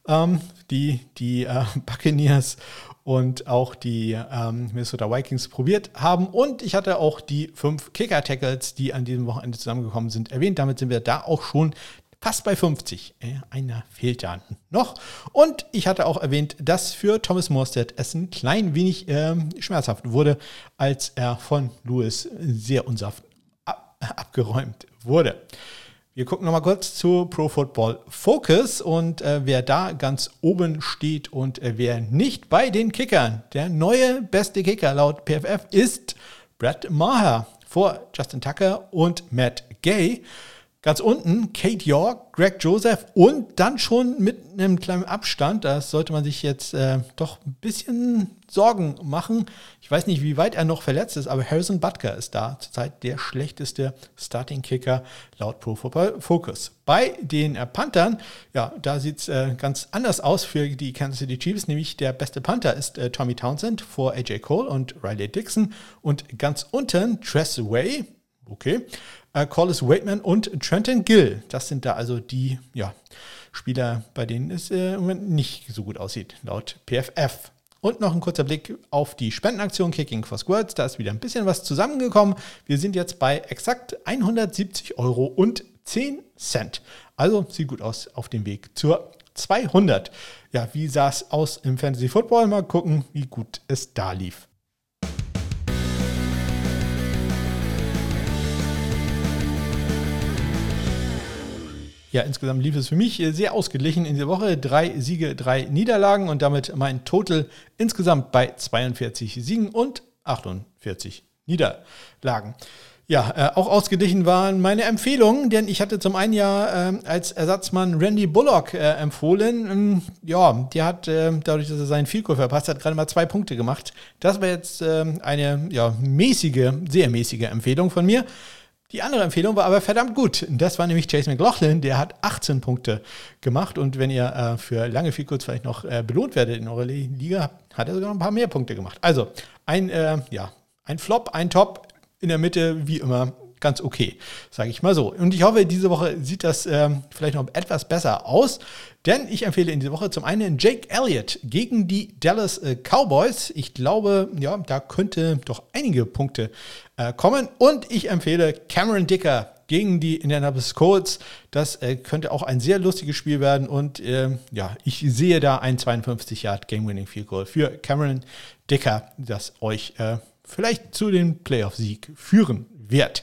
Ähm, die die äh, [laughs] Buccaneers und auch die ähm, Minnesota Vikings probiert haben. Und ich hatte auch die fünf Kicker-Tackles, die an diesem Wochenende zusammengekommen sind, erwähnt. Damit sind wir da auch schon fast bei 50. Äh, einer fehlt ja noch. Und ich hatte auch erwähnt, dass für Thomas Morstead es ein klein wenig äh, schmerzhaft wurde, als er von Lewis sehr unsaft ab [laughs] abgeräumt wurde. Wir gucken nochmal kurz zu Pro Football Focus und äh, wer da ganz oben steht und äh, wer nicht bei den Kickern. Der neue beste Kicker laut PFF ist Brad Maher vor Justin Tucker und Matt Gay. Ganz unten Kate York, Greg Joseph und dann schon mit einem kleinen Abstand, da sollte man sich jetzt äh, doch ein bisschen Sorgen machen. Ich weiß nicht, wie weit er noch verletzt ist, aber Harrison Butker ist da zurzeit der schlechteste Starting Kicker laut Pro Football Focus. Bei den äh, Panthern, ja, da sieht es äh, ganz anders aus für die Kansas City Chiefs, nämlich der beste Panther ist äh, Tommy Townsend vor AJ Cole und Riley Dixon und ganz unten Tress Way, okay, äh, Collis Waitman und Trenton Gill. Das sind da also die ja, Spieler, bei denen es äh, im Moment nicht so gut aussieht, laut PFF. Und noch ein kurzer Blick auf die Spendenaktion Kicking for Squirts. Da ist wieder ein bisschen was zusammengekommen. Wir sind jetzt bei exakt 170 Euro und 10 Cent. Also sieht gut aus auf dem Weg zur 200. Ja, wie sah es aus im Fantasy Football? Mal gucken, wie gut es da lief. Ja, insgesamt lief es für mich sehr ausgeglichen in dieser Woche. Drei Siege, drei Niederlagen und damit mein Total insgesamt bei 42 Siegen und 48 Niederlagen. Ja, äh, auch ausgeglichen waren meine Empfehlungen, denn ich hatte zum einen ja äh, als Ersatzmann Randy Bullock äh, empfohlen. Ähm, ja, der hat äh, dadurch, dass er seinen Vielkohl verpasst hat, gerade mal zwei Punkte gemacht. Das war jetzt ähm, eine ja, mäßige, sehr mäßige Empfehlung von mir. Die andere Empfehlung war aber verdammt gut. Das war nämlich Chase McLaughlin, der hat 18 Punkte gemacht. Und wenn ihr äh, für lange viel kurz vielleicht noch äh, belohnt werdet in eurer Liga, hat er sogar noch ein paar mehr Punkte gemacht. Also ein, äh, ja, ein Flop, ein Top, in der Mitte wie immer ganz okay, sage ich mal so. Und ich hoffe, diese Woche sieht das ähm, vielleicht noch etwas besser aus, denn ich empfehle in dieser Woche zum einen Jake Elliott gegen die Dallas äh, Cowboys. Ich glaube, ja, da könnte doch einige Punkte äh, kommen. Und ich empfehle Cameron Dicker gegen die Indianapolis Colts. Das äh, könnte auch ein sehr lustiges Spiel werden. Und äh, ja, ich sehe da ein 52 Yard Game-Winning Field Goal für Cameron Dicker, das euch äh, vielleicht zu den Playoff-Sieg führen wird.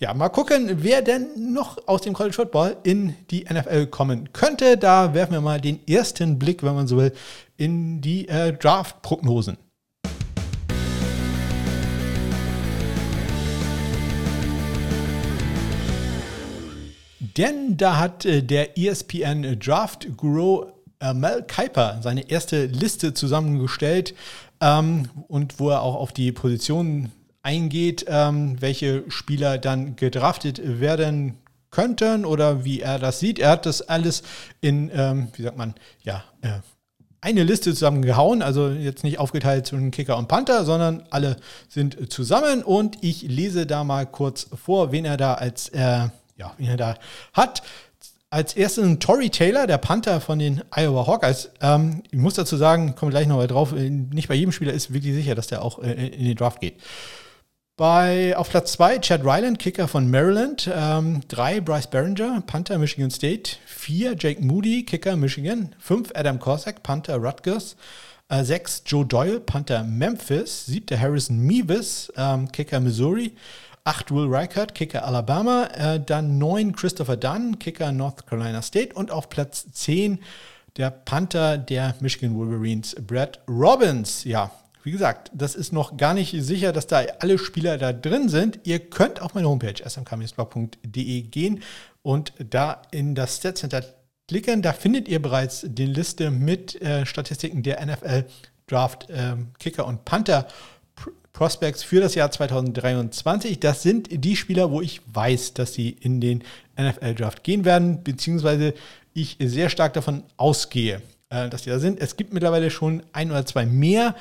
Ja, mal gucken, wer denn noch aus dem College Football in die NFL kommen könnte. Da werfen wir mal den ersten Blick, wenn man so will, in die äh, Draft-Prognosen. Denn da hat äh, der ESPN Draft Guru äh, Mel Kiper seine erste Liste zusammengestellt ähm, und wo er auch auf die Positionen eingeht, ähm, welche Spieler dann gedraftet werden könnten oder wie er das sieht. Er hat das alles in, ähm, wie sagt man, ja, äh, eine Liste zusammengehauen, also jetzt nicht aufgeteilt zwischen Kicker und Panther, sondern alle sind zusammen und ich lese da mal kurz vor, wen er da als, äh, ja, wen er da hat. Als erstes Tory Taylor, der Panther von den Iowa Hawkeyes. Ähm, ich muss dazu sagen, komme gleich noch mal drauf, nicht bei jedem Spieler ist wirklich sicher, dass der auch äh, in den Draft geht. Bei, auf Platz 2 Chad Ryland, Kicker von Maryland. 3 ähm, Bryce Barringer, Panther Michigan State. 4 Jake Moody, Kicker Michigan. 5 Adam Korsak, Panther Rutgers. 6 äh, Joe Doyle, Panther Memphis. 7 Harrison Meevis, ähm, Kicker Missouri. 8 Will Reichert, Kicker Alabama. Äh, dann 9 Christopher Dunn, Kicker North Carolina State. Und auf Platz 10 der Panther der Michigan Wolverines, Brad Robbins. Ja, wie gesagt, das ist noch gar nicht sicher, dass da alle Spieler da drin sind. Ihr könnt auf meine Homepage smkmiesblog.de gehen und da in das Stat Center klicken. Da findet ihr bereits die Liste mit äh, Statistiken der NFL Draft äh, Kicker und Panther Prospects für das Jahr 2023. Das sind die Spieler, wo ich weiß, dass sie in den NFL Draft gehen werden, beziehungsweise ich sehr stark davon ausgehe, äh, dass die da sind. Es gibt mittlerweile schon ein oder zwei mehr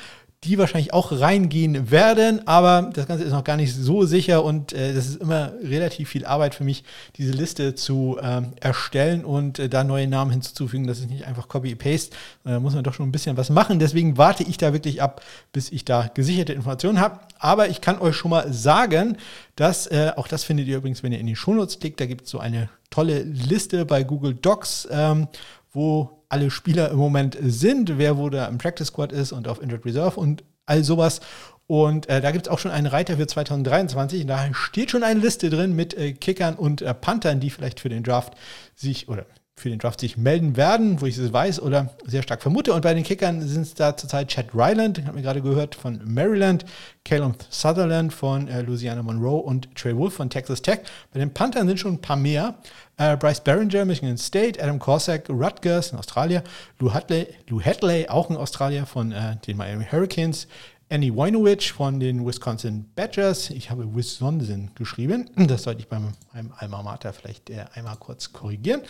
die wahrscheinlich auch reingehen werden, aber das Ganze ist noch gar nicht so sicher und äh, das ist immer relativ viel Arbeit für mich, diese Liste zu ähm, erstellen und äh, da neue Namen hinzuzufügen. Das ist nicht einfach Copy-Paste, da muss man doch schon ein bisschen was machen. Deswegen warte ich da wirklich ab, bis ich da gesicherte Informationen habe. Aber ich kann euch schon mal sagen, dass, äh, auch das findet ihr übrigens, wenn ihr in die Shownotes klickt, da gibt es so eine tolle Liste bei Google Docs, ähm, wo alle Spieler im Moment sind, wer wo da im Practice Squad ist und auf Injured Reserve und all sowas. Und äh, da gibt es auch schon einen Reiter für 2023. Und da steht schon eine Liste drin mit äh, Kickern und äh, Panthern, die vielleicht für den Draft sich oder für den Draft sich melden werden, wo ich es weiß oder sehr stark vermute. Und bei den Kickern sind es da zurzeit Chad Ryland, haben wir gerade gehört, von Maryland, Caleb Sutherland von äh, Louisiana Monroe und Trey Wolf von Texas Tech. Bei den Panthern sind schon ein paar mehr. Äh, Bryce Barringer, Michigan State, Adam Corsack, Rutgers in Australien, Lou Hadley, Lou Hadley auch in Australien von äh, den Miami Hurricanes, Andy Wojnowicz von den Wisconsin Badgers. Ich habe Wisconsin geschrieben. Das sollte ich beim meinem Alma Mater vielleicht äh, einmal kurz korrigieren.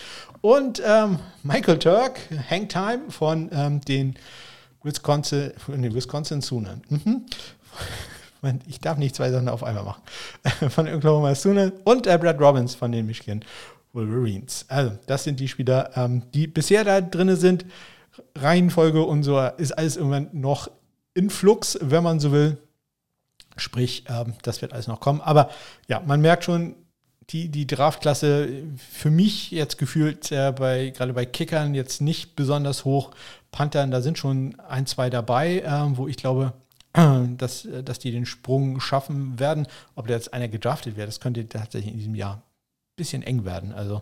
Und ähm, Michael Turk, Hangtime von ähm, den Wisconsin, von den Wisconsin Sooners. Mhm. [laughs] Ich darf nicht zwei Sachen auf einmal machen. [laughs] Von Oklahoma Sooners und äh, Brad Robbins von den Michigan Wolverines. Also, das sind die Spieler, ähm, die bisher da drin sind. Reihenfolge und so ist alles im Moment noch in Flux, wenn man so will. Sprich, ähm, das wird alles noch kommen. Aber ja, man merkt schon, die, die Draftklasse für mich jetzt gefühlt äh, bei, gerade bei Kickern jetzt nicht besonders hoch. Panthern, da sind schon ein, zwei dabei, äh, wo ich glaube, [clears throat] dass, dass die den Sprung schaffen werden. Ob da jetzt einer gedraftet wird, das könnte tatsächlich in diesem Jahr bisschen eng werden. Also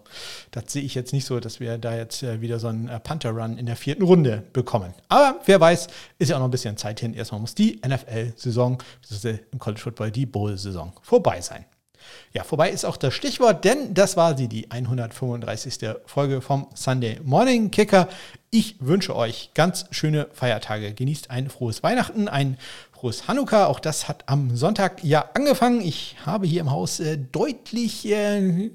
das sehe ich jetzt nicht so, dass wir da jetzt äh, wieder so einen äh, Panther-Run in der vierten Runde bekommen. Aber wer weiß, ist ja auch noch ein bisschen Zeit hin. Erstmal muss die NFL-Saison, im College Football die Bowl-Saison vorbei sein. Ja, vorbei ist auch das Stichwort, denn das war sie, die 135. Folge vom Sunday Morning Kicker. Ich wünsche euch ganz schöne Feiertage. Genießt ein frohes Weihnachten, ein frohes Hanukkah. Auch das hat am Sonntag ja angefangen. Ich habe hier im Haus äh, deutlich äh,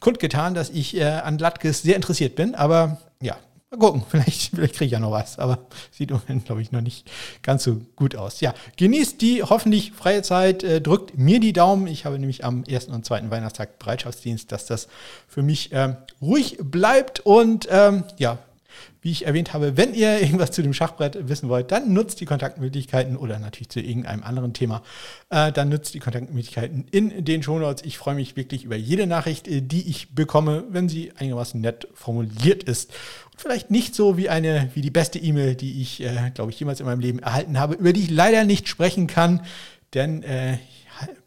kundgetan, dass ich äh, an Latkes sehr interessiert bin. Aber ja, mal gucken. [laughs] Vielleicht, vielleicht kriege ich ja noch was. Aber sieht im Moment, glaube ich, noch nicht ganz so gut aus. Ja, genießt die hoffentlich freie Zeit. Äh, drückt mir die Daumen. Ich habe nämlich am ersten und zweiten Weihnachtstag Bereitschaftsdienst, dass das für mich ähm, ruhig bleibt. Und ähm, ja, wie ich erwähnt habe, wenn ihr irgendwas zu dem Schachbrett wissen wollt, dann nutzt die Kontaktmöglichkeiten oder natürlich zu irgendeinem anderen Thema, äh, dann nutzt die Kontaktmöglichkeiten in den Shownotes. Ich freue mich wirklich über jede Nachricht, äh, die ich bekomme, wenn sie einigermaßen nett formuliert ist. Und vielleicht nicht so wie eine, wie die beste E-Mail, die ich, äh, glaube ich, jemals in meinem Leben erhalten habe, über die ich leider nicht sprechen kann, denn äh,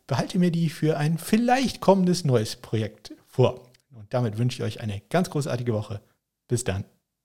behalte mir die für ein vielleicht kommendes neues Projekt vor. Und damit wünsche ich euch eine ganz großartige Woche. Bis dann.